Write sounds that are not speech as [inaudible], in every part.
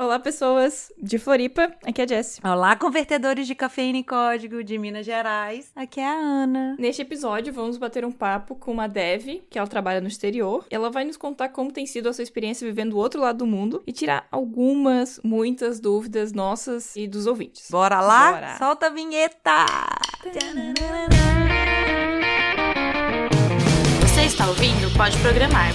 Olá, pessoas de Floripa. Aqui é a Jess. Olá, convertedores de cafeína e código de Minas Gerais. Aqui é a Ana. Neste episódio, vamos bater um papo com uma dev, que ela trabalha no exterior. Ela vai nos contar como tem sido a sua experiência vivendo do outro lado do mundo e tirar algumas, muitas dúvidas nossas e dos ouvintes. Bora lá? Bora. Solta a vinheta! Você está ouvindo Pode Programar.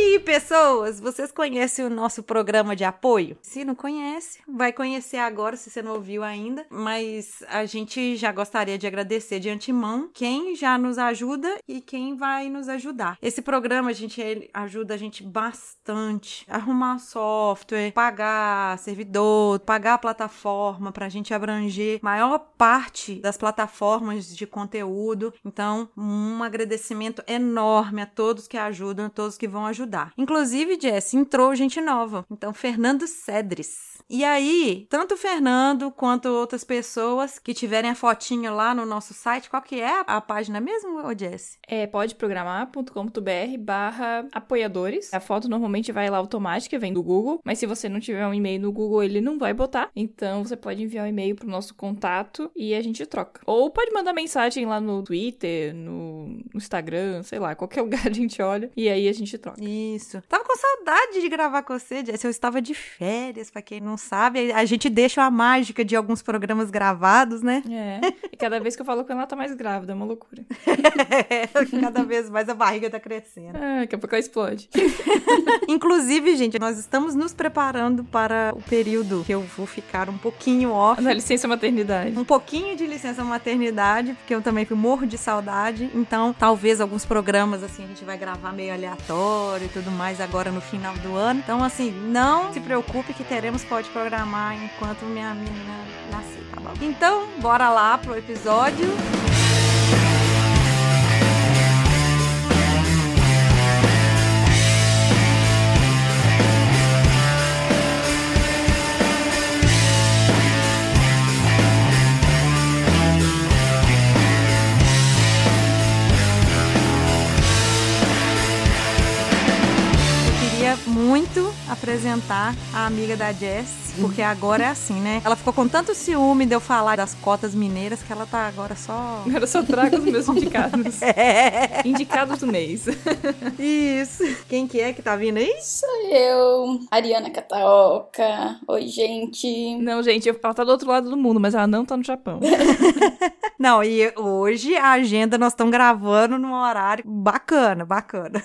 Aí, pessoas, vocês conhecem o nosso programa de apoio? Se não conhece, vai conhecer agora, se você não ouviu ainda. Mas a gente já gostaria de agradecer de antemão quem já nos ajuda e quem vai nos ajudar. Esse programa, a gente ajuda a gente bastante a arrumar software, pagar servidor, pagar a plataforma para a gente abranger maior parte das plataformas de conteúdo. Então, um agradecimento enorme a todos que ajudam, a todos que vão ajudar. Inclusive, Jess, entrou gente nova. Então, Fernando Cedres. E aí, tanto o Fernando quanto outras pessoas que tiverem a fotinha lá no nosso site, qual que é a página mesmo, Jess? É podeprogramar.com.br barra apoiadores. A foto normalmente vai lá automática, vem do Google, mas se você não tiver um e-mail no Google, ele não vai botar. Então você pode enviar um e-mail pro nosso contato e a gente troca. Ou pode mandar mensagem lá no Twitter, no no Instagram, sei lá, qualquer [laughs] lugar a gente olha e aí a gente troca. Isso. Tava com saudade de gravar com você, Jess. Eu estava de férias, pra quem não sabe. A gente deixa a mágica de alguns programas gravados, né? É. E cada vez que eu falo com ela, ela tá mais grávida, é uma loucura. [laughs] Cada vez mais a barriga tá crescendo. É, daqui a pouco ela explode. [laughs] Inclusive, gente, nós estamos nos preparando para o período que eu vou ficar um pouquinho off. Na licença maternidade. Um pouquinho de licença maternidade, porque eu também morro de saudade. Então, talvez alguns programas, assim, a gente vai gravar meio aleatório e tudo mais agora no final do ano. Então, assim, não se preocupe que teremos pode programar enquanto minha menina nascer, tá bom? Então, bora lá pro episódio. Muito apresentar a amiga da Jess, porque agora é assim, né? Ela ficou com tanto ciúme de eu falar das cotas mineiras que ela tá agora só. [laughs] Agora só trago os meus indicados. [laughs] É, Indicados do mês. [laughs] isso. Quem que é que tá vindo aí? Sou eu, Ariana Kataoka. Oi, gente. Não, gente, ela tá do outro lado do mundo, mas ela não tá no Japão. Não, e hoje a agenda nós estamos gravando num horário bacana, bacana.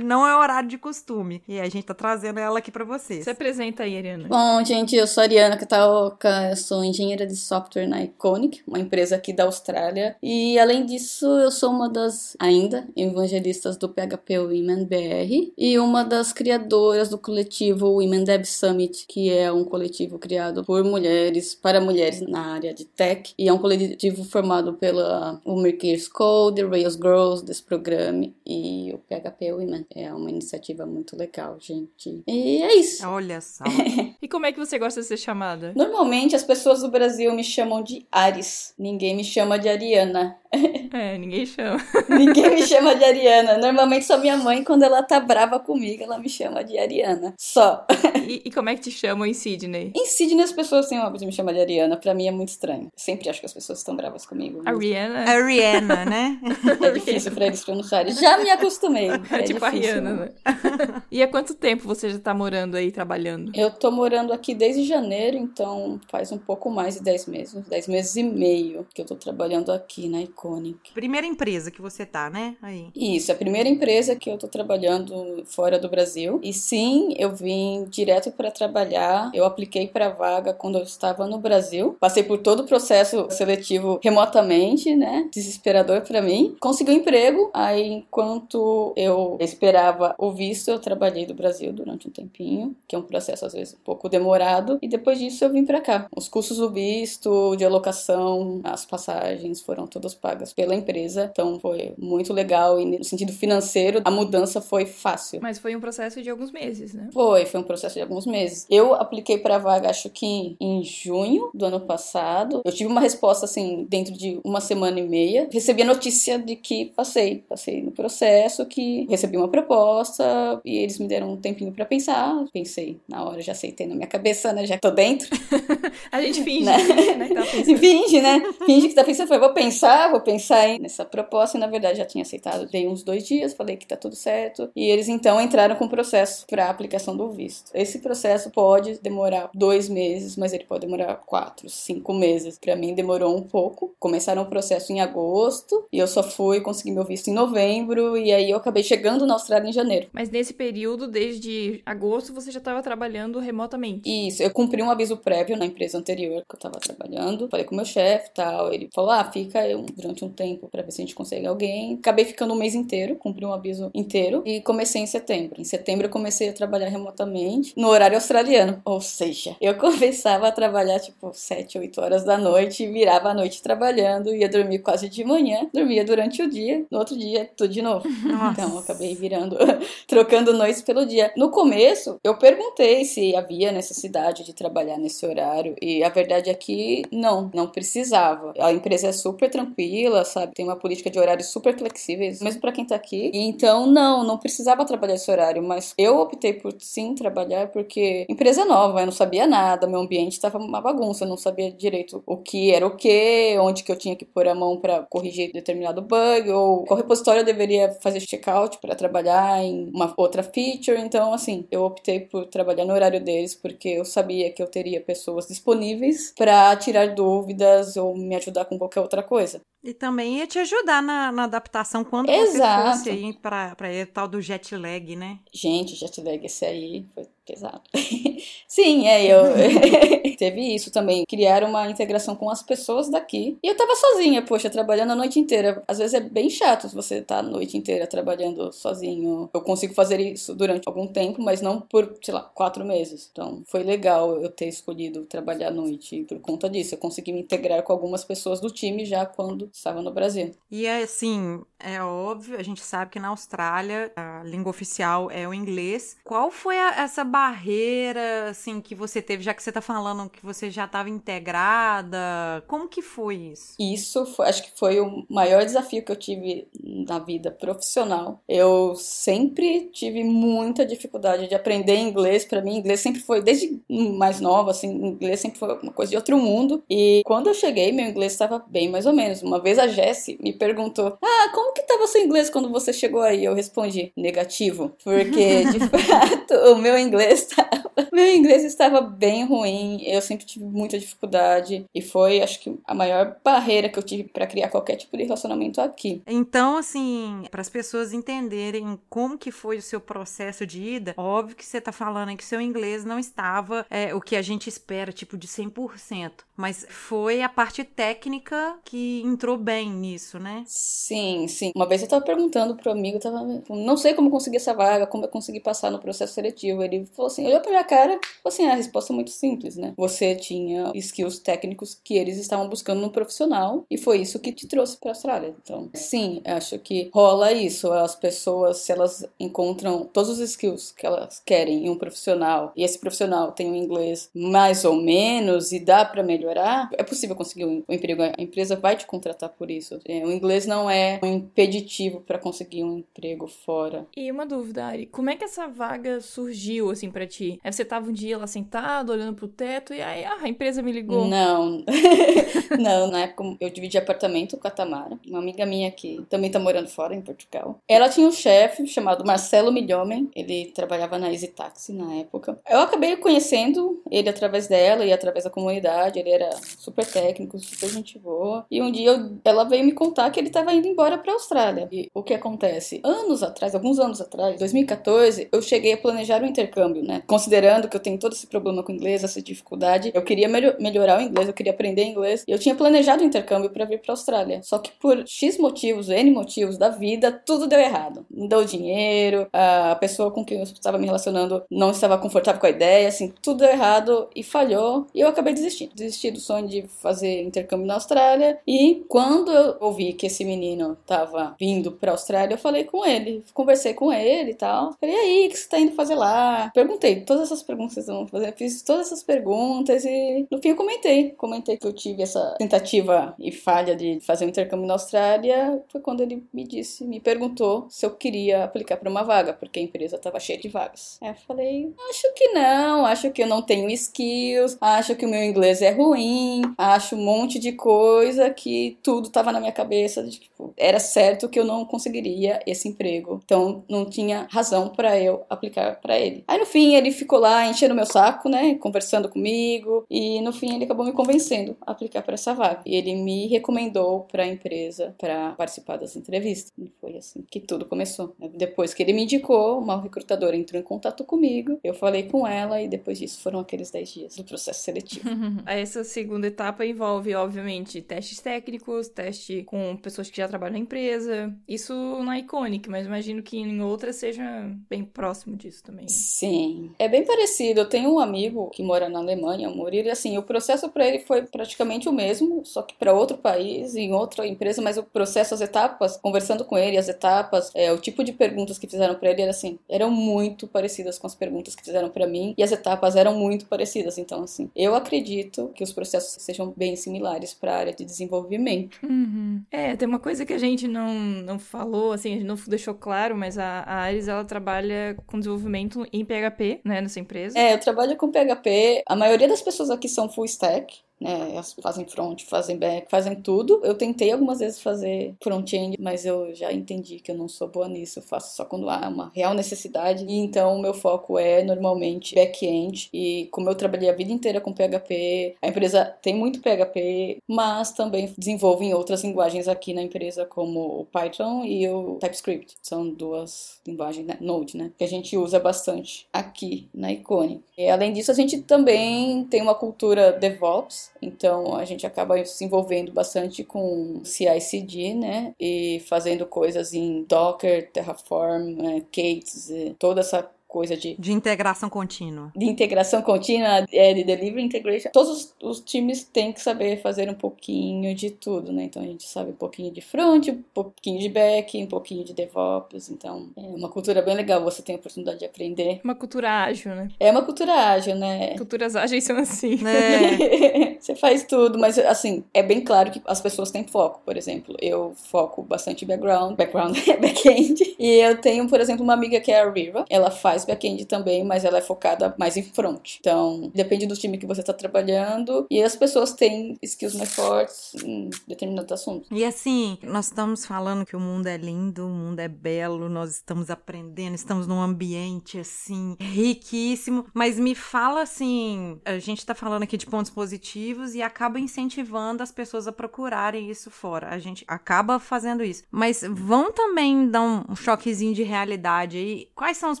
Não é horário de costume. E a gente tá trazendo ela aqui pra vocês. Se apresenta aí, Ariana. Bom, gente, eu sou a Ariana Kataoka, eu sou engenheira de software na Iconic, uma empresa aqui da Austrália. E além disso, eu sou uma das, ainda, evangelistas do PHP Women BR e uma das criadoras do coletivo Women Dev Summit, que é um coletivo criado por mulheres, para mulheres na área de tech. E é um coletivo formado pela Women Cares Code, Rails Girls, desse programa, e o PHP Women. É uma iniciativa muito legal, gente. E é isso. Olha só. [laughs] E como é que você gosta de ser chamada? Normalmente as pessoas do Brasil me chamam de Ares. Ninguém me chama de Ariana. [laughs] É, ninguém chama. [laughs] Ninguém me chama de Ariana. Normalmente só minha mãe, quando ela tá brava comigo, ela me chama de Ariana. Só. [laughs] E, e como é que te chamam em Sydney? Em Sydney as pessoas têm o hábito de me chamar de Ariana. Pra mim é muito estranho. Sempre acho que as pessoas estão bravas comigo. A Rihanna? A Rihanna, né? É difícil pra eles pronunciarem. Já me acostumei. É, É tipo a difícil. Rihanna, né? e há quanto tempo você já tá morando aí, trabalhando? Eu tô morando aqui desde janeiro, então faz um pouco mais de 10 meses, uns 10 meses e meio que eu tô trabalhando aqui na Iconic. Primeira empresa que você tá, né? Aí. Isso, a primeira empresa que eu tô trabalhando fora do Brasil. E sim, eu vim direto para trabalhar. Eu apliquei para vaga quando eu estava no Brasil. Passei por todo o processo seletivo remotamente, né? Desesperador para mim. Consegui um emprego. Aí, enquanto eu esperava o visto, eu trabalhei do Brasil durante um tempinho, que é um processo às vezes um pouco demorado. E depois disso eu vim para cá. Os custos do visto, de alocação, as passagens foram todos pagos pagas pela empresa. Então foi muito legal e no sentido financeiro a mudança foi fácil. Mas foi um processo de alguns meses, né? Foi, foi um processo de alguns meses. Eu apliquei para a vaga, acho que em junho do ano passado. Eu tive uma resposta assim dentro de uma semana e meia. Recebi a notícia de que passei, passei no processo, que recebi uma proposta e eles me deram um tempinho para pensar. Pensei na hora, já aceitei na minha cabeça, né? Já tô dentro. [laughs] a gente finge, Né? né? que tá. [laughs] Finge, né? Finge que tá pensando. Foi, vou pensar, vou pensar em- nessa proposta. E na verdade já tinha aceitado. Dei uns dois dias, falei que tá tudo certo. E eles então entraram com o processo para aplicação do visto. Esse processo pode demorar dois meses, mas ele pode demorar quatro, cinco meses. Para mim demorou um pouco. Começaram o processo em agosto e eu só fui conseguir meu visto em novembro. E aí eu acabei chegando na Austrália em janeiro. Mas nesse período, desde agosto, você já estava trabalhando remotamente. Isso, eu cumpri um aviso prévio na empresa anterior que eu tava trabalhando. Falei com o meu chefe e tal. Ele falou: ah, fica um- durante um tempo pra ver se a gente consegue alguém. Acabei ficando um mês inteiro, cumpri um aviso inteiro e comecei em setembro. Em setembro eu comecei a trabalhar remotamente no horário australiano. Ou seja, eu [laughs] começava a trabalhar tipo 7, 8 horas da noite, virava a noite trabalhando, ia dormir quase de manhã, dormia durante o dia, no outro dia tudo de novo. Nossa. [laughs] Então eu acabei virando, [laughs] trocando noites pelo dia. No começo, eu perguntei se havia necessidade de trabalhar nesse horário e a verdade é que não, não precisava. A empresa é super tranquila, sabe? Tem uma política de horários super flexíveis, mesmo pra quem tá aqui. Então não, não precisava trabalhar esse horário, mas eu optei por sim trabalhar porque empresa nova, eu não sabia nada, meu ambiente tava uma bagunça, eu não sabia direito o que era o que, onde que eu tinha que pôr a mão pra corrigir determinado bug ou qual repositório eu deveria fazer checkout pra trabalhar em uma outra feature. Então, assim, eu optei por trabalhar no horário deles porque eu sabia que eu teria pessoas disponíveis pra tirar dúvidas ou me ajudar com qualquer outra coisa. E também ia te ajudar na, na adaptação quando Exato. você fosse aí pra ir tal do jet lag, né? Gente, jet lag esse aí foi pesado. [laughs] Sim, é, eu [laughs] teve isso também. Criar uma integração com as pessoas daqui. E eu tava sozinha, poxa, trabalhando a noite inteira. Às vezes é bem chato você tá a noite inteira trabalhando sozinho. Eu consigo fazer isso durante algum tempo, mas não por, sei lá, quatro meses. Então foi legal eu ter escolhido trabalhar à noite por conta disso. Eu consegui me integrar com algumas pessoas do time já quando estava no Brasil. E é assim, é óbvio, a gente sabe que na Austrália a língua oficial é o inglês. Qual foi a- essa barreira, assim, que você teve, já que você tá falando que você já estava integrada? Como que foi isso? Isso foi- acho que foi o maior desafio que eu tive na vida profissional. Eu sempre tive muita dificuldade de aprender inglês. Para mim, inglês sempre foi, desde mais nova, assim, inglês sempre foi uma coisa de outro mundo. E quando eu cheguei, meu inglês estava bem mais ou menos. Uma vez a Jessie me perguntou: Ah, como que estava seu inglês quando você chegou aí? Eu respondi: negativo. Porque, de [laughs] fato, o meu inglês estava. Meu inglês estava bem ruim. Eu sempre tive muita dificuldade. E foi, acho que, a maior barreira que eu tive para criar qualquer tipo de relacionamento aqui. Então, assim, para as pessoas entenderem como que foi o seu processo de ida, óbvio que você tá falando que seu inglês não estava é, o que a gente espera, tipo, de 100%. Mas foi a parte técnica que entrou bem nisso, né? Sim, sim. Uma vez eu tava perguntando pro amigo, tava, não sei como consegui essa vaga, como eu consegui passar no processo seletivo. Ele falou assim, olhou pra minha cara, assim, a resposta é muito simples, né? Você tinha skills técnicos que eles estavam buscando no profissional e foi isso que te trouxe pra Austrália. Então, sim, acho que rola isso. As pessoas, se elas encontram todos os skills que elas querem em um profissional e esse profissional tem um inglês mais ou menos e dá pra melhorar, é possível conseguir um emprego. A empresa vai te contratar por isso. É, O inglês não é um impeditivo pra conseguir um emprego fora. E uma dúvida, Ari, como é que essa vaga surgiu, assim, pra ti? Você tava um dia lá sentado, olhando pro teto, e aí ah, a empresa me ligou. Não. [laughs] não, na época eu dividi apartamento com a Tamara, uma amiga minha que também tá morando fora, em Portugal. Ela tinha um chefe chamado Marcelo Milhomem, ele trabalhava na Easy Taxi na época. Eu acabei conhecendo ele através dela e através da comunidade, ele era super técnico, super gente boa. E um dia eu- ela veio me contar que ele tava indo embora pra Austrália. E o que acontece? Anos atrás, alguns anos atrás, 2014, eu cheguei a planejar um intercâmbio, né? Considerando considerando que eu tenho todo esse problema com inglês, essa dificuldade, eu queria melho- melhorar o inglês, eu queria aprender inglês. E eu tinha planejado o intercâmbio para vir para Austrália. Só que por X motivos, N motivos da vida, tudo deu errado. Não deu dinheiro, a pessoa com quem eu estava me relacionando não estava confortável com a ideia, assim, tudo deu errado e falhou. E eu acabei desistindo. Desisti do sonho de fazer intercâmbio na Austrália. E quando eu ouvi que esse menino estava vindo para Austrália, eu falei com ele, conversei com ele e tal. Falei, e aí, o que você tá indo fazer lá? Perguntei todas essas perguntas que vocês vão fazer. Fiz todas essas perguntas e no fim eu comentei. Comentei que eu tive essa tentativa e falha de fazer um intercâmbio na Austrália. Foi quando ele me disse, me perguntou se eu queria aplicar para uma vaga, porque a empresa estava cheia de vagas. Aí eu falei, acho que não, acho que eu não tenho skills, acho que o meu inglês é ruim, acho um monte de coisa que tudo tava na minha cabeça, de, tipo, era certo que eu não conseguiria esse emprego. Então não tinha razão para eu aplicar para ele. Aí no fim ele ficou lá enchendo meu saco, né, conversando comigo, e no fim ele acabou me convencendo a aplicar para essa vaga. E ele me recomendou para a empresa para participar das entrevistas. E foi assim que tudo começou. Depois que ele me indicou, uma recrutadora entrou em contato comigo, eu falei com ela e depois disso foram aqueles 10 dias do processo seletivo. [laughs] Essa segunda etapa envolve, obviamente, testes técnicos, teste com pessoas que já trabalham na empresa. Isso na Iconic, mas imagino que em outras seja bem próximo disso também. Sim, é bem parecido. Eu tenho um amigo que mora na Alemanha, o Murilo, e assim, o processo para ele foi praticamente o mesmo, só que para outro país, em outra empresa, mas o processo, as etapas, conversando com ele, as etapas, é, o tipo de perguntas que fizeram para ele era assim, eram muito parecidas com as perguntas que fizeram para mim, e as etapas eram muito parecidas. Então, assim, eu acredito que os processos sejam bem similares para a área de desenvolvimento. Uhum. É, tem uma coisa que a gente não, não falou, assim, a gente não deixou claro, mas a, a Ares, ela trabalha com desenvolvimento em PHP, né, nessa empresa. É, eu trabalho com PHP. A maioria das pessoas aqui são full stack. Né, elas fazem front, fazem back, fazem tudo. Eu tentei algumas vezes fazer front-end, mas eu já entendi que eu não sou boa nisso. Eu faço só quando há uma real necessidade. E então o meu foco é normalmente back-end. E como eu trabalhei a vida inteira com PHP, a empresa tem muito PHP, mas também desenvolve em outras linguagens aqui na empresa, como o Python e o TypeScript. São duas linguagens, né? Node, né? Que a gente usa bastante aqui na Icone. E além disso, a gente também tem uma cultura DevOps. Então a gente acaba se envolvendo bastante com CI/CD, né? E fazendo coisas em Docker, Terraform, né? K8s, e toda essa coisa de De integração contínua. de integração contínua, é, de delivery integration, todos os, os times têm que saber fazer um pouquinho de tudo, né? Então a gente sabe um pouquinho de front, um pouquinho de back, um pouquinho de DevOps. Então é uma cultura bem legal, você tem a oportunidade de aprender. Uma cultura ágil, né? É uma cultura ágil, né? Culturas ágeis são assim. É. [laughs] você faz tudo, mas assim, é bem claro que as pessoas têm foco, por exemplo. Eu foco bastante em background, background é [laughs] back-end. E eu tenho, por exemplo, uma amiga que é a Riva. Ela faz back-end também, mas ela é focada mais em front. Então, depende do time que você está trabalhando. E as pessoas têm skills mais fortes em determinados assuntos. E assim, nós estamos falando que o mundo é lindo, o mundo é belo, nós estamos aprendendo, estamos num ambiente assim riquíssimo, mas me fala assim, a gente tá falando aqui de pontos positivos e acaba incentivando as pessoas a procurarem isso fora. A gente acaba fazendo isso. Mas vão também dar um choquezinho de realidade aí. Quais são os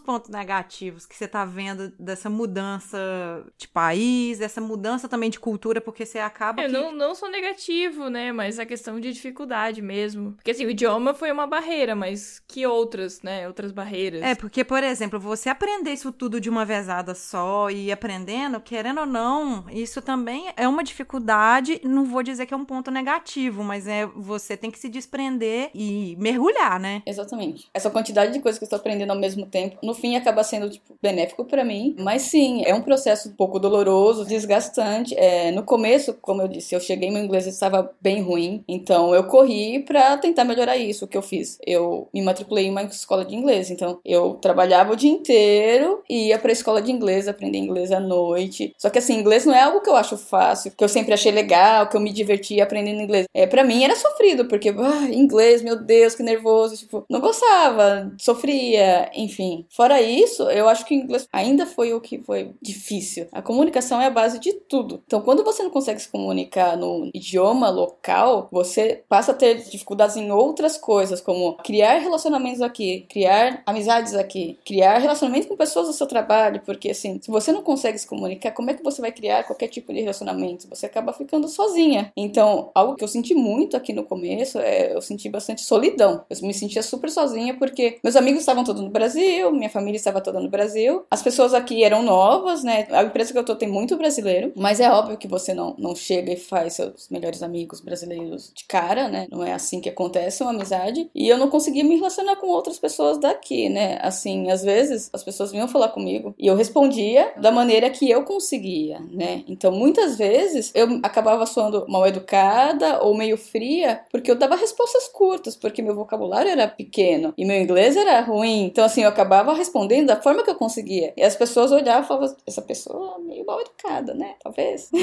pontos negativos que você tá vendo dessa mudança de país, dessa mudança também de cultura, porque você acaba É, que... não, não só negativo, né? Mas a questão de dificuldade mesmo. Porque assim, o idioma foi uma barreira, mas que outras, né? Outras barreiras. É, porque, por exemplo, você aprender isso tudo de uma vezada só e ir aprendendo, querendo ou não, isso também é uma dificuldade. Não vou dizer que é um ponto negativo, mas é você tem que se desprender e mergulhar, né? Exatamente. Essa quantidade de coisas que eu estou aprendendo ao mesmo tempo, no fim acaba sendo tipo, benéfico para mim. Mas sim, é um processo um pouco doloroso, desgastante. É, no começo, como eu disse, eu cheguei, meu inglês estava bem ruim. Então eu corri para tentar melhorar isso. O que eu fiz? Eu me matriculei em uma escola de inglês. Então eu trabalhava o dia inteiro e ia pra escola de inglês, aprender inglês à noite. Só que assim, inglês não é algo que eu acho fácil, que eu sempre achei legal, que eu me divertia aprendendo inglês. É, para mim era sofrido, porque ah, inglês, meu Deus, que nervoso, tipo, não gostava, sofria, enfim. Fora isso, isso, eu acho que o inglês ainda foi o que foi difícil. A comunicação é a base de tudo. Então, quando você não consegue se comunicar no idioma local, você passa a ter dificuldades em outras coisas, como criar relacionamentos aqui, criar amizades aqui, criar relacionamentos com pessoas do seu trabalho, porque assim, se você não consegue se comunicar, como é que você vai criar qualquer tipo de relacionamento? Você acaba ficando sozinha. Então, algo que eu senti muito aqui no começo é eu senti bastante solidão. Eu me sentia super sozinha porque meus amigos estavam todos no Brasil, minha família estava toda no Brasil. As pessoas aqui eram novas, né? A empresa que eu tô tem muito brasileiro, mas é óbvio que você não, não chega e faz seus melhores amigos brasileiros de cara, né? Não é assim que acontece uma amizade. E eu não conseguia me relacionar com outras pessoas daqui, né? Assim, às vezes as pessoas vinham falar comigo e eu respondia da maneira que eu conseguia, né? Então, muitas vezes eu acabava soando mal educada ou meio fria porque eu dava respostas curtas, porque meu vocabulário era pequeno e meu inglês era ruim. Então, assim, eu acabava respondendo da forma que eu conseguia. E as pessoas olhavam e falavam: essa pessoa é meio mal educada, né? Talvez. [laughs]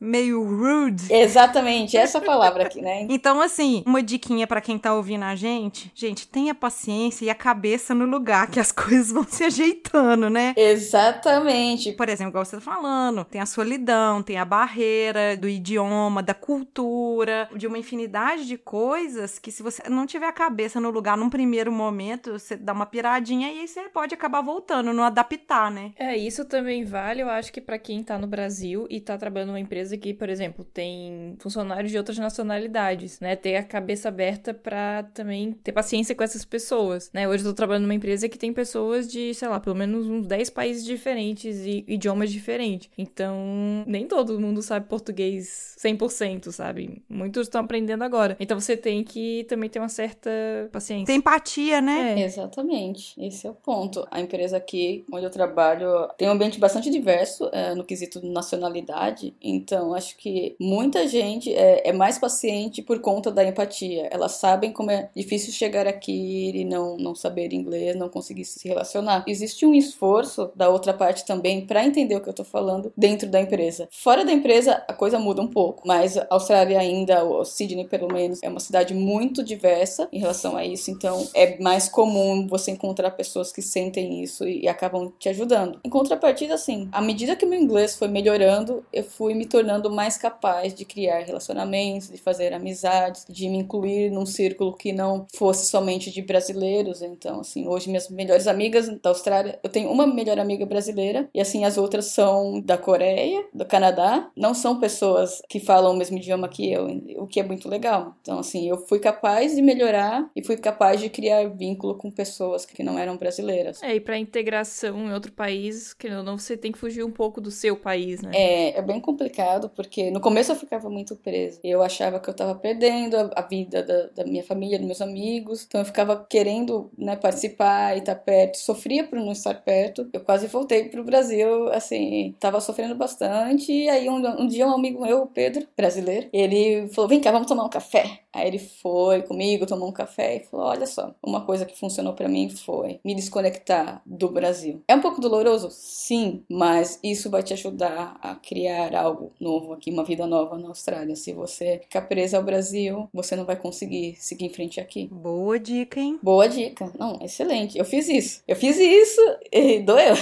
Meio rude. Exatamente, essa palavra aqui, né? Então, assim, uma diquinha pra quem tá ouvindo a gente. Gente, tenha paciência e a cabeça no lugar, que as [laughs] coisas vão se ajeitando, né? Exatamente. Por exemplo, igual você tá falando, tem a solidão, tem a barreira do idioma, da cultura, de uma infinidade de coisas que se você não tiver a cabeça no lugar num primeiro momento, você dá uma piradinha e aí você pode acabar voltando, não adaptar, né? É, isso também vale, eu acho que pra quem tá no Brasil e tá trabalhando numa empresa que, por exemplo, tem funcionários de outras nacionalidades, né? Ter a cabeça aberta pra também ter paciência com essas pessoas, né? Hoje eu tô trabalhando numa empresa que tem pessoas de, sei lá, pelo menos uns 10 países diferentes e idiomas diferentes. Então, nem todo mundo sabe português 100%, sabe? Muitos estão aprendendo agora. Então você tem que também ter uma certa paciência. Tem empatia, né? É. Exatamente, esse é o ponto. A empresa aqui onde eu trabalho tem um ambiente bastante diverso é, no quesito de nacionalidade, então acho que muita gente é, é, mais paciente por conta da empatia. Elas sabem como é difícil chegar aqui e não, não saber inglês, não conseguir se relacionar. Existe um esforço da outra parte também para entender o que eu tô falando dentro da empresa. Fora da empresa, a coisa muda um pouco, mas a Austrália ainda, o Sydney pelo menos, é uma cidade muito diversa em relação a isso, então é mais comum você encontrar pessoas que sentem isso e, e acabam te ajudando. Em contrapartida, assim, à medida que meu inglês foi melhorando, eu fui me tornando mais capaz de criar relacionamentos, de fazer amizades, de me incluir num círculo que não fosse somente de brasileiros. Então, assim, hoje minhas melhores amigas da Austrália, eu tenho uma melhor amiga brasileira e assim as outras são da Coreia, do Canadá, não são pessoas que falam o mesmo idioma que eu, o que é muito legal. Então, assim, eu fui capaz de melhorar e fui capaz de criar vínculo com pessoas que não eram brasileiras. É, e pra integração em outro país, que não, você tem que fugir um pouco do seu país, né? É, é bem complicado, porque no começo eu ficava muito presa. Eu achava que eu tava perdendo a, a vida da, da, minha família, dos meus amigos. Então eu ficava querendo né, participar e estar tá perto. Sofria por não estar perto. Eu quase voltei pro Brasil, assim, tava sofrendo bastante. E aí um, um dia um amigo meu, o Pedro, brasileiro, ele falou: vem cá, vamos tomar um café. Aí ele foi comigo, tomou um café e falou: olha só, uma coisa que funcionou para mim foi me desconectar do Brasil. É um pouco doloroso? Sim, mas isso vai te ajudar a criar algo novo aqui, uma vida nova na Austrália. Se você ficar presa ao Brasil, você não vai conseguir seguir em frente aqui. Boa dica, hein? Boa dica. Não, excelente. Eu fiz isso. Eu fiz isso e [laughs] doeu.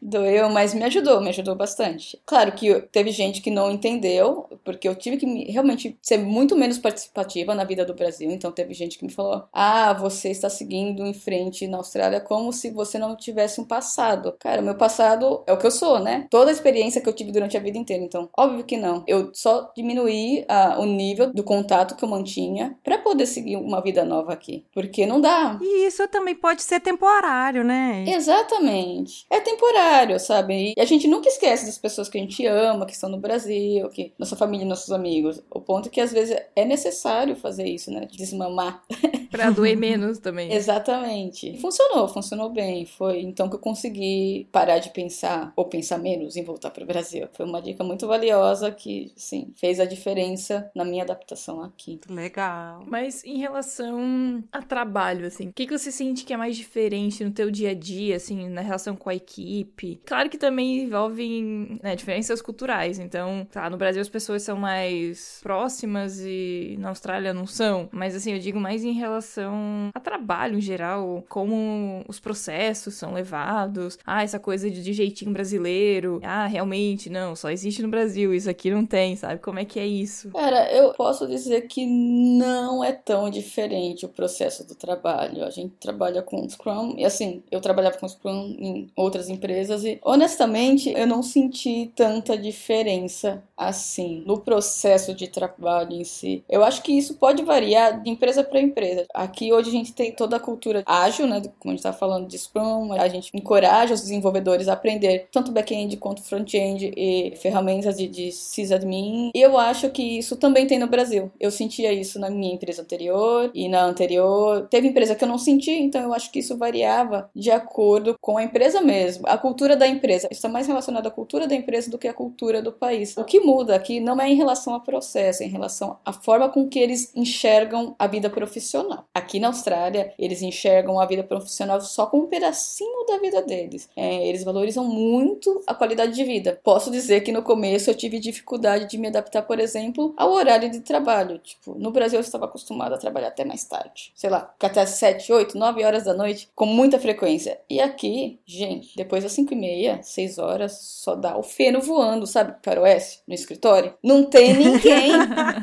doeu, mas me ajudou, me ajudou bastante. Claro que teve gente que não entendeu, porque eu tive que realmente ser muito menos participativa na vida do Brasil. Então teve gente que me falou: "Ah, você está seguindo em frente na Austrália como se você não tivesse um passado". Cara, meu passado é o que eu sou, né? Toda a experiência que eu tive durante a vida inteira. Então, óbvio que não. Eu só diminuí o nível do contato que eu mantinha para poder seguir uma vida nova aqui, porque não dá. E isso também pode ser temporário, né? Exatamente. É temporário, sabe? E a gente nunca esquece das pessoas que a gente ama, que estão no Brasil, que nossa família e nossos amigos. O ponto é que às vezes é necessário fazer isso, né? Desmamar. [laughs] pra doer menos também. Exatamente. Funcionou, funcionou bem. Foi então que eu consegui parar de pensar ou pensar menos em voltar pro Brasil. Foi uma dica muito valiosa que, sim, fez a diferença na minha adaptação aqui. Legal. Mas em relação a trabalho, assim, o que, que você sente que é mais diferente no teu dia a dia, assim, na relação com a equipe? Claro que também envolvem né, diferenças culturais. Então, tá, no Brasil as pessoas são mais próximas e na Austrália não são. Mas, assim, eu digo mais em relação a trabalho em geral, como os processos são levados. Ah, essa coisa de, de jeitinho brasileiro. Ah, realmente, não, só existe no Brasil, isso aqui não tem, sabe? Como é que é isso? Cara, eu posso dizer que não é tão diferente o processo do trabalho. A gente trabalha com Scrum, e assim, eu trabalhava com Scrum em outras empresas e, honestamente, eu não senti tanta diferença assim no processo de trabalho em si. Eu acho que isso pode variar de empresa para empresa. Aqui hoje a gente tem toda a cultura ágil, né? Como a gente está falando de Scrum, a gente encoraja os desenvolvedores a aprender tanto back-end quanto front-end e ferramentas de, de sysadmin. Eu acho que isso também tem no Brasil. Eu sentia isso na minha empresa anterior e na anterior. Teve empresa que eu não senti, então eu acho que isso variava de acordo com a empresa mesmo. A cultura da empresa está mais relacionada à cultura da empresa do que à cultura do país. O que muda aqui não é em relação ao processo, é em relação à forma com que eles enxergam a vida profissional. Aqui na Austrália, eles enxergam a vida profissional só como um pedacinho da vida deles. É, eles valorizam muito a qualidade de vida. Posso dizer que no começo eu tive dificuldade de me adaptar, por exemplo, ao horário de trabalho. Tipo, no Brasil eu estava acostumada a trabalhar até mais tarde. Sei lá, até 7, 8, 9 horas da noite, com muita frequência. E aqui, gente, depois das 5 e meia, 6 horas, só dá o feno voando, sabe? Para o oeste, no escritório. Não tem ninguém.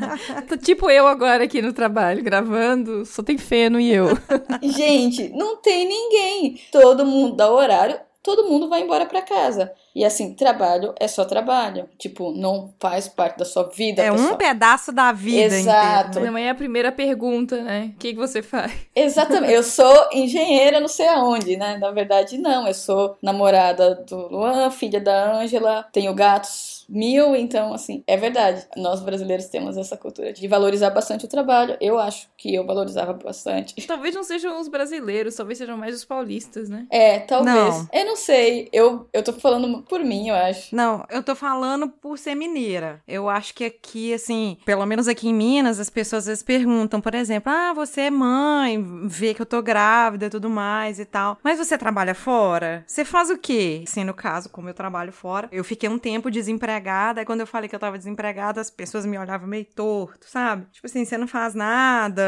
[laughs] tipo eu agora aqui no trabalho, gravando, só tem feno e eu. [laughs] gente, não tem ninguém. Todo mundo dá horário, todo mundo vai embora para casa. E assim, trabalho é só trabalho. Tipo, não faz parte da sua vida. É pessoal. um pedaço da vida. Exato. inteira? Não é a primeira pergunta, né? O que, que você faz? [laughs] Exatamente. Eu sou engenheira, não sei aonde, né? Na verdade, não. Eu sou namorada do Luan, filha da Ângela, tenho gatos mil, então, assim, é verdade. Nós brasileiros temos essa cultura de valorizar bastante o trabalho. Eu acho que eu valorizava bastante. Talvez não sejam os brasileiros, talvez sejam mais os paulistas, né? É, talvez. Não. Eu não sei. Eu, eu tô falando por mim, eu acho. Não, eu tô falando por ser mineira. Eu acho que aqui, assim, pelo menos aqui em Minas, as pessoas às vezes perguntam, por exemplo, ah, você é mãe, vê que eu tô grávida e tudo mais e tal. Mas você trabalha fora? Você faz o quê? Assim, no caso, como eu trabalho fora, eu fiquei um tempo desempregada. Aí quando eu falei que eu tava desempregada, as pessoas me olhavam meio torto, sabe? Tipo assim, você não faz nada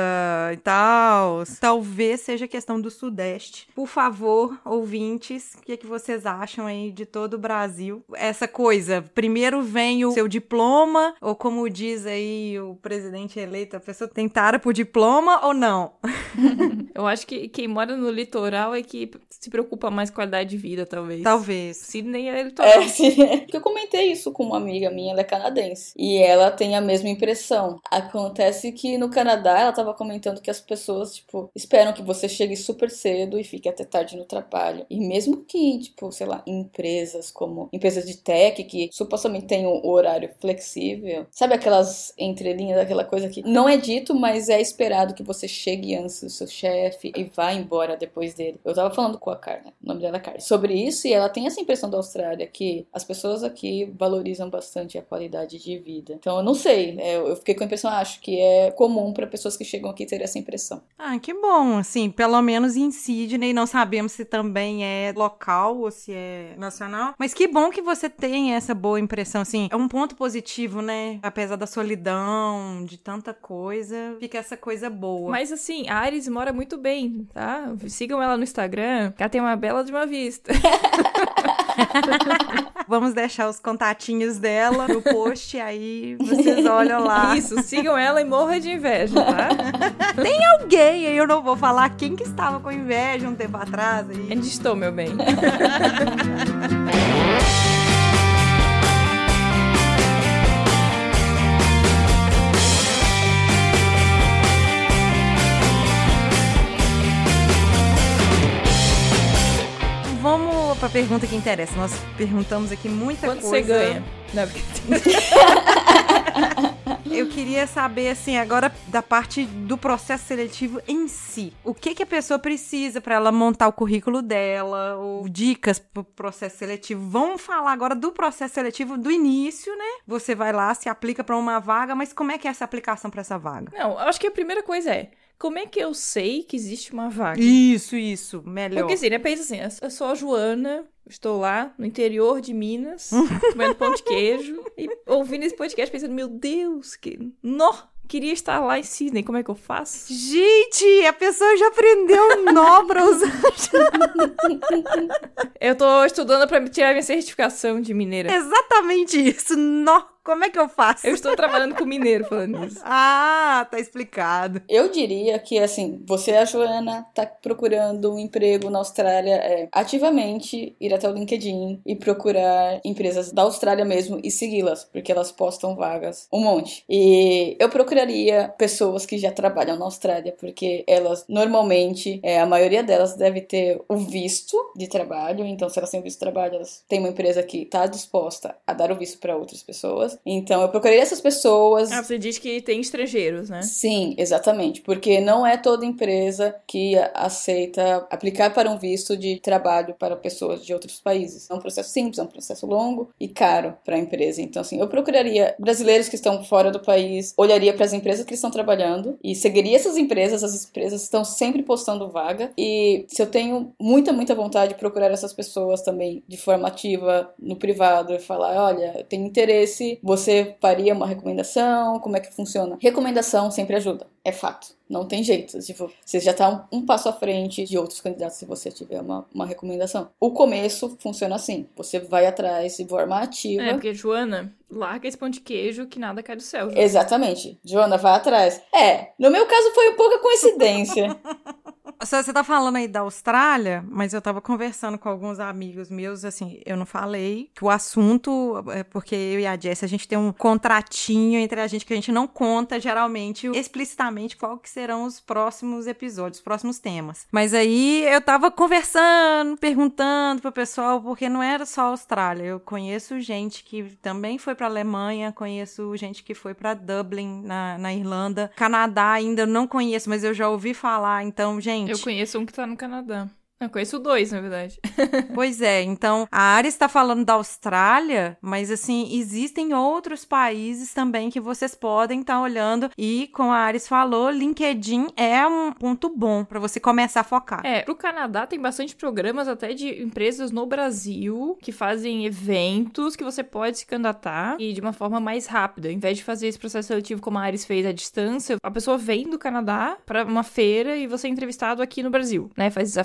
e tal. Talvez seja questão do Sudeste. Por favor, ouvintes, o que, é que vocês acham aí de todo o Brasil? Essa coisa, primeiro vem o seu diploma, ou como diz aí o presidente eleito, a pessoa tem tara por diploma ou não? [laughs] Eu acho que quem mora no litoral é que se preocupa mais com a qualidade de vida, talvez. Talvez. Sydney é litoral. É, sim. Porque eu comentei isso com uma amiga minha, ela é canadense. E ela tem a mesma impressão. Acontece que no Canadá, ela tava comentando que as pessoas, tipo, esperam que você chegue super cedo e fique até tarde no trabalho. E mesmo que, tipo, sei lá, empresas como empresas de tech, que supostamente tem o horário flexível, sabe aquelas entrelinhas, aquela coisa que não é dito, mas é esperado que você chegue antes do seu chefe e vá embora depois dele. Eu tava falando com a Carla, o nome dela é Carla, sobre isso e ela tem essa impressão da Austrália que as pessoas aqui valorizam bastante a qualidade de vida. Então eu não sei, é, eu fiquei com a impressão, acho que é comum para pessoas que chegam aqui ter essa impressão. Ah, que bom, assim, pelo menos em Sydney, não sabemos se também é local ou se é nacional, mas que bom que você tem essa boa impressão, assim, é um ponto positivo, né? Apesar da solidão, de tanta coisa, fica essa coisa boa. Mas assim, a Ares mora muito bem, tá? Sigam ela no Instagram, que ela tem uma bela de uma vista. [laughs] [laughs] Vamos deixar os contatinhos dela no post, aí vocês olham lá. Isso, sigam ela e morra de inveja, tá? [laughs] Tem alguém, aí eu não vou falar quem que estava com inveja um tempo atrás. Aí. Onde estou, meu bem? [laughs] pergunta que interessa. Nós perguntamos aqui muita Quanto coisa. você ganha? Não, [laughs] porque... Eu queria saber, assim, agora da parte do processo seletivo em si. O que que a pessoa precisa para ela montar o currículo dela, ou dicas pro processo seletivo. Vamos falar agora do processo seletivo do início, né? Você vai lá, se aplica para uma vaga, mas como é que é essa aplicação para essa vaga? Não, eu acho que a primeira coisa é, como é que eu sei que existe uma vaga? Isso, isso, melhor. Porque assim, né? Pensa assim, eu sou a Joana, estou lá no interior de Minas, [laughs] comendo pão de queijo e ouvindo esse podcast pensando, meu Deus, que... Nó! Queria estar lá em Sydney, como é que eu faço? Gente, a pessoa já aprendeu nó pra usar. [laughs] Eu tô estudando pra tirar minha certificação de mineira. Exatamente isso. Nó. Como é que eu faço? Eu estou trabalhando com mineiro falando isso. [laughs] Ah, tá explicado. Eu diria que, assim, você, a Joana, tá procurando um emprego na Austrália, é ativamente ir até o LinkedIn e procurar empresas da Austrália mesmo e segui-las, porque elas postam vagas um monte. E eu procuraria pessoas que já trabalham na Austrália, porque elas, normalmente, é, a maioria delas deve ter o visto de trabalho, então se elas têm visto de trabalho, elas têm uma empresa que tá disposta a dar o visto para outras pessoas. Então eu procurei essas pessoas. Ah, você diz que tem estrangeiros, né? Sim, exatamente. Porque não é toda empresa que aceita aplicar para um visto de trabalho para pessoas de outros países. É um processo simples, é um processo longo e caro para a empresa. Então, assim, eu procuraria brasileiros que estão fora do país, olharia para as empresas que estão trabalhando e seguiria essas empresas. As empresas estão sempre postando vaga. E se eu tenho muita, muita vontade de procurar essas pessoas também de forma ativa no privado e falar: olha, eu tenho interesse você faria uma recomendação? Como é que funciona? Recomendação sempre ajuda, é fato. Não tem jeito. Tipo, você já tá um, um passo à frente de outros candidatos se você tiver uma, uma recomendação. O começo funciona assim: você vai atrás de forma ativa. É, porque, Joana, larga esse pão de queijo que nada cai do céu. Exatamente. Joana, vai atrás. É, no meu caso foi um pouca coincidência. [laughs] Você tá falando aí da Austrália, mas eu tava conversando com alguns amigos meus, assim, eu não falei que o assunto, é porque eu e a Jess, a gente tem um contratinho entre a gente que a gente não conta geralmente explicitamente qual que serão os próximos episódios, os próximos temas. Mas aí eu tava conversando, perguntando pro pessoal, porque não era só a Austrália. Eu conheço gente que também foi pra Alemanha, conheço gente que foi pra Dublin, na, na Irlanda. Canadá ainda não conheço, mas eu já ouvi falar. Então, gente. Eu conheço um que tá no Canadá. Eu conheço dois, na verdade. [laughs] Pois é, então a Ari está falando da Austrália, mas assim, existem outros países também que vocês podem estar olhando e, como a Aris falou, LinkedIn é um ponto bom para você começar a focar. É, pro Canadá tem bastante programas até de empresas no Brasil que fazem eventos que você pode se candidatar e de uma forma mais rápida. Ao invés de fazer esse processo seletivo como a Aris fez à distância, a pessoa vem do Canadá para uma feira e você é entrevistado aqui no Brasil, né? Faz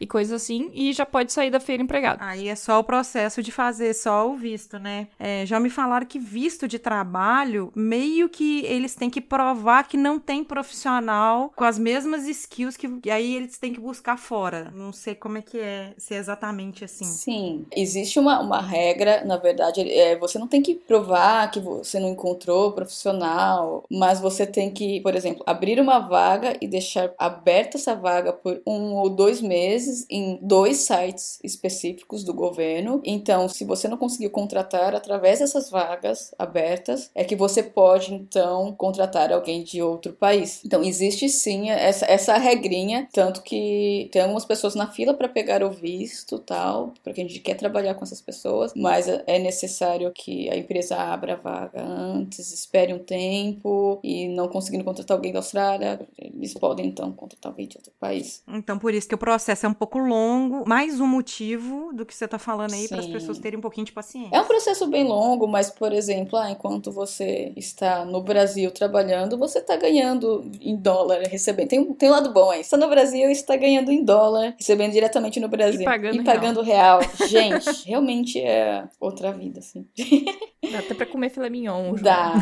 e coisas assim e já pode sair da feira empregado. Aí é só o processo de fazer só o visto, né? É, já me falaram que visto de trabalho, meio que eles têm que provar que não tem profissional com as mesmas skills que e aí eles têm que buscar fora. Não sei como é que é, se é exatamente assim. Sim, existe uma, uma regra, na verdade, é, você não tem que provar que você não encontrou profissional, mas você tem que, por exemplo, abrir uma vaga e deixar aberta essa vaga por um ou dois meses em dois sites específicos do governo. Então, se você não conseguiu contratar através dessas vagas abertas, é que você pode então contratar alguém de outro país. Então, existe sim essa, essa regrinha, tanto que tem algumas pessoas na fila para pegar o visto, tal, porque a gente quer trabalhar com essas pessoas, mas é necessário que a empresa abra a vaga antes, espere um tempo e não conseguindo contratar alguém da Austrália, eles podem então contratar alguém de outro país. Então, por isso que o processo é um pouco longo, mais um motivo do que você tá falando aí para as pessoas terem um pouquinho de paciência. É um processo bem longo, mas, por exemplo, ah, enquanto você está no Brasil trabalhando, você está ganhando em dólar, recebendo. Tem, um- tem um lado bom aí. Está no Brasil e está ganhando em dólar, recebendo diretamente no Brasil. E pagando e pagando real. [laughs] Gente, realmente é outra vida, assim. Dá até pra comer filé mignon, Joana. Dá.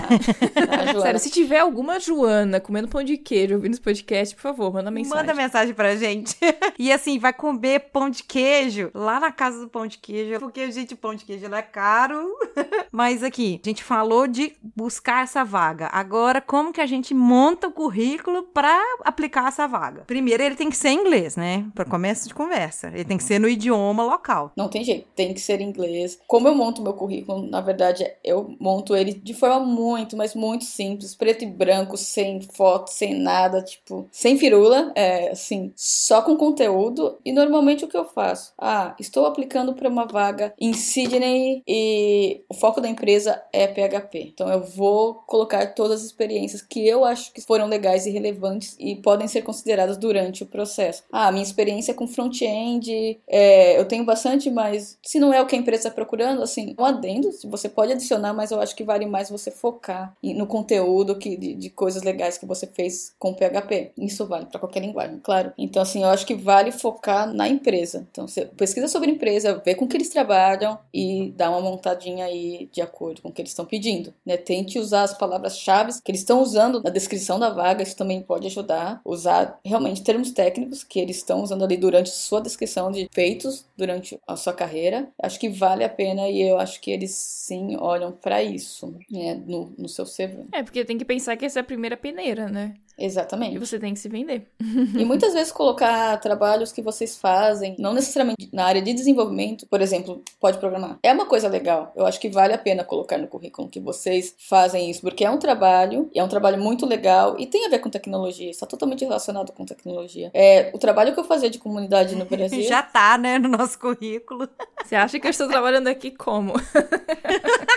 Dá, [laughs] Joana. Sério, se tiver alguma Joana comendo pão de queijo ouvindo esse podcast, por favor, manda mensagem. Manda mensagem pra gente. [laughs] e assim, vai comer pão de queijo lá na casa do pão de queijo, porque, gente, pão de queijo é caro. [laughs] Mas aqui, a gente falou de buscar essa vaga. Agora, como que a gente monta o currículo pra aplicar essa vaga? Primeiro, ele tem que ser inglês, né? Pra começo de conversa. Ele tem que ser no idioma local. Não tem jeito, tem que ser inglês. Como eu monto meu currículo, na verdade, eu monto ele de forma muito, mas muito simples, preto e branco, sem foto, sem nada, tipo, sem firula, é assim, só com conteúdo. E normalmente o que eu faço? Ah, estou aplicando para uma vaga em Sydney e o foco da empresa é PHP. Então eu vou colocar todas as experiências que eu acho que foram legais e relevantes e podem ser consideradas durante o processo. Ah, minha experiência com front-end, é, eu tenho bastante, mas se não é o que a empresa está procurando, assim, um adendo, você pode adicionar mas eu acho que vale mais você focar no conteúdo que, de, de coisas legais que você fez com PHP. Isso vale para qualquer linguagem, claro. Então, assim, eu acho que vale focar na empresa. Então, você pesquisa sobre a empresa, vê com que eles trabalham e dá uma montadinha aí de acordo com o que eles estão pedindo. Né? Tente usar as palavras-chave que eles estão usando na descrição da vaga, isso também pode ajudar. Usar realmente termos técnicos que eles estão usando ali durante sua descrição de feitos durante a sua carreira. Acho que vale a pena e eu acho que eles sim olham para isso né? no, no seu CV. É, porque tem que pensar que essa é a primeira peneira, né? E Exatamente. você tem que se vender. [laughs] E muitas vezes colocar trabalhos que vocês fazem, não necessariamente na área de desenvolvimento, por exemplo, pode programar. É uma coisa legal. Eu acho que vale a pena colocar no currículo que vocês fazem isso, porque é um trabalho, e é um trabalho muito legal e tem a ver com tecnologia, está totalmente relacionado com tecnologia. É, o trabalho que eu fazia de comunidade no Brasil. [laughs] Já tá, né, no nosso currículo. Você acha que eu estou trabalhando aqui como? [laughs]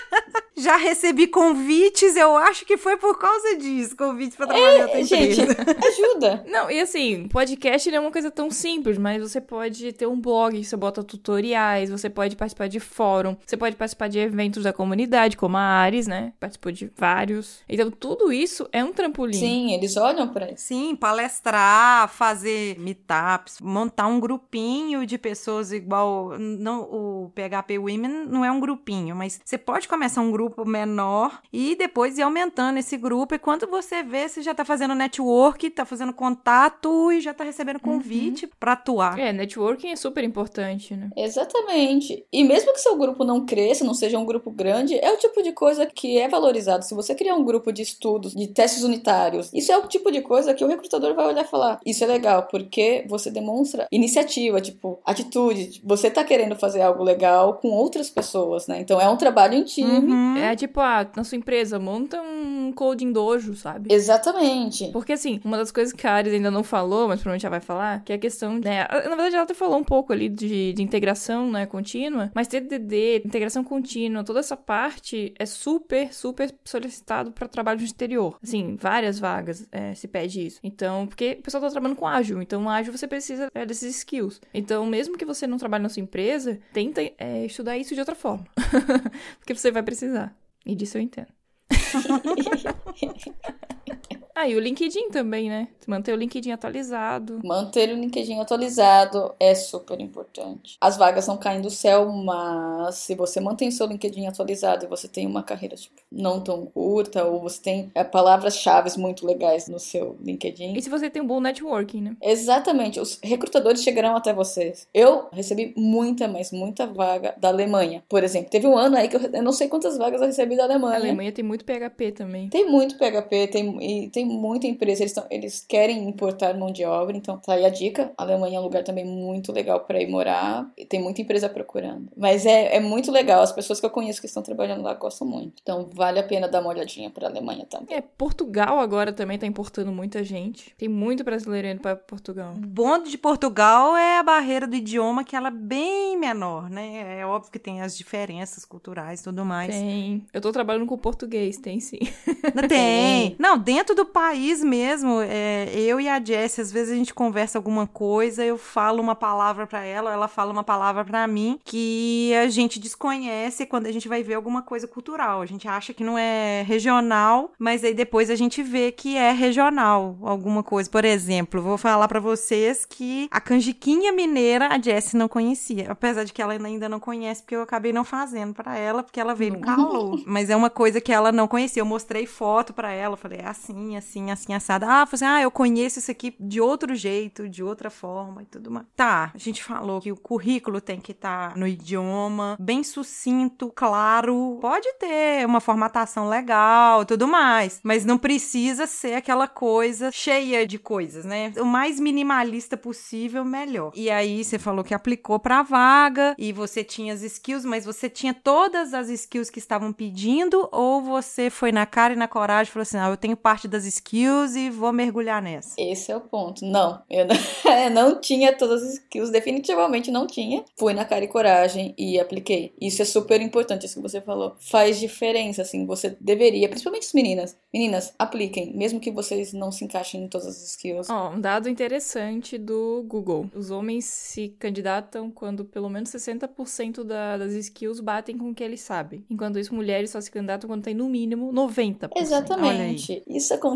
Já recebi convites, eu acho que foi por causa disso, convites pra trabalhar em outra É, gente, empresa. [laughs] ajuda. Não, e assim, podcast não é uma coisa tão simples, mas você pode ter um blog, você bota tutoriais, você pode participar de fórum, você pode participar de eventos da comunidade, como a Ares, né? Participou de vários. Então, tudo isso é um trampolim. Sim, eles olham para isso. Sim, palestrar, fazer meetups, montar um grupinho de pessoas igual. Não, o PHP Women não é um grupinho, mas você pode começar um grupo menor e depois ir aumentando esse grupo. E quando você vê, você já tá fazendo network, tá fazendo contato e já tá recebendo convite pra atuar. É, networking é super importante, né? Exatamente. E mesmo que seu grupo não cresça, não seja um grupo grande, é o tipo de coisa que é valorizado. Se você criar um grupo de estudos, de testes unitários, isso é o tipo de coisa que o recrutador vai olhar e falar: Isso é legal, porque você demonstra iniciativa, tipo, atitude. Você tá querendo fazer algo legal com outras pessoas, né? Então é um trabalho em time. Uhum. É tipo, ah, na sua empresa, monta um coding dojo, sabe? Exatamente. Porque, assim, uma das coisas que a Ares ainda não falou, mas provavelmente já vai falar, que é a questão, né? Na verdade, ela até falou um pouco ali de, de integração, né, contínua, mas TDD, integração contínua, toda essa parte é super, super solicitado para trabalho no exterior. Assim, várias vagas é, se pede isso. Então, porque o pessoal tá trabalhando com ágil, então ágil você precisa é, desses skills. Então, mesmo que você não trabalhe na sua empresa, tenta é, estudar isso de outra forma. [laughs] porque você vai precisar. E disso eu entendo. [laughs] Ah, e o LinkedIn também, né? Manter o LinkedIn atualizado. Manter o LinkedIn atualizado é super importante. As vagas não caem do céu, mas se você mantém seu LinkedIn atualizado e você tem uma carreira tipo, não tão curta, ou você tem é, palavras-chave muito legais no seu LinkedIn. E se você tem um bom networking, né? Exatamente, os recrutadores chegarão até vocês. Eu recebi muita, mas muita vaga da Alemanha, por exemplo. Teve um ano aí que eu, eu não sei quantas vagas eu recebi da A Alemanha. Alemanha tem muito PHP também. Tem muito PHP, tem, e tem muita empresa, eles, tão, eles querem importar mão de obra, então tá aí a dica. A Alemanha é um lugar também muito legal para ir morar, e tem muita empresa procurando. Mas é, é muito legal, as pessoas que eu conheço que estão trabalhando lá gostam muito. Então vale a pena dar uma olhadinha pra Alemanha também. É, Portugal agora também tá importando muita gente. Tem muito brasileiro indo pra Portugal. O bom de Portugal é a barreira do idioma, que ela é bem menor, né? É óbvio que tem as diferenças culturais e tudo mais. Tem. Eu tô trabalhando com português, tem sim. [laughs] Tem. Não, dentro do país mesmo, é, eu e a Jessie, às vezes a gente conversa alguma coisa, eu falo uma palavra pra ela, ela fala uma palavra pra mim, que a gente desconhece quando a gente vai ver alguma coisa cultural. A gente acha que não é regional, mas aí depois a gente vê que é regional alguma coisa. Por exemplo, vou falar pra vocês que a canjiquinha mineira a Jessie não conhecia, apesar de que ela ainda não conhece, porque eu acabei não fazendo pra ela, porque ela veio no calor. Mas é uma coisa que ela não conhecia. Eu mostrei foto pra ela, falei, é assim, assim, assim, assada. Ah, assim, ah, eu conheço isso aqui de outro jeito, de outra forma e tudo mais. Tá, a gente falou que o currículo tem que estar no idioma, bem sucinto, claro. Pode ter uma formatação legal e tudo mais, mas não precisa ser aquela coisa cheia de coisas, né? O mais minimalista possível, melhor. E aí você falou que aplicou pra vaga e você tinha as skills, mas você tinha todas as skills que estavam pedindo ou você foi na cara e na coragem e falou assim: "Ah, eu tenho parte das skills e vou mergulhar nessa. Esse é o ponto. Não, eu não, [laughs] eu não tinha todas as skills, definitivamente não tinha. Fui na cara e coragem e apliquei. Isso é super importante, isso que você falou. Faz diferença, assim, você deveria, principalmente as meninas. Meninas, apliquem, mesmo que vocês não se encaixem em todas as skills. Ó, um dado interessante do Google. Os homens se candidatam quando pelo menos 60% da, das skills batem com o que eles sabem. Enquanto isso, mulheres só se candidatam quando tem no mínimo 90%. Exatamente. Isso acontece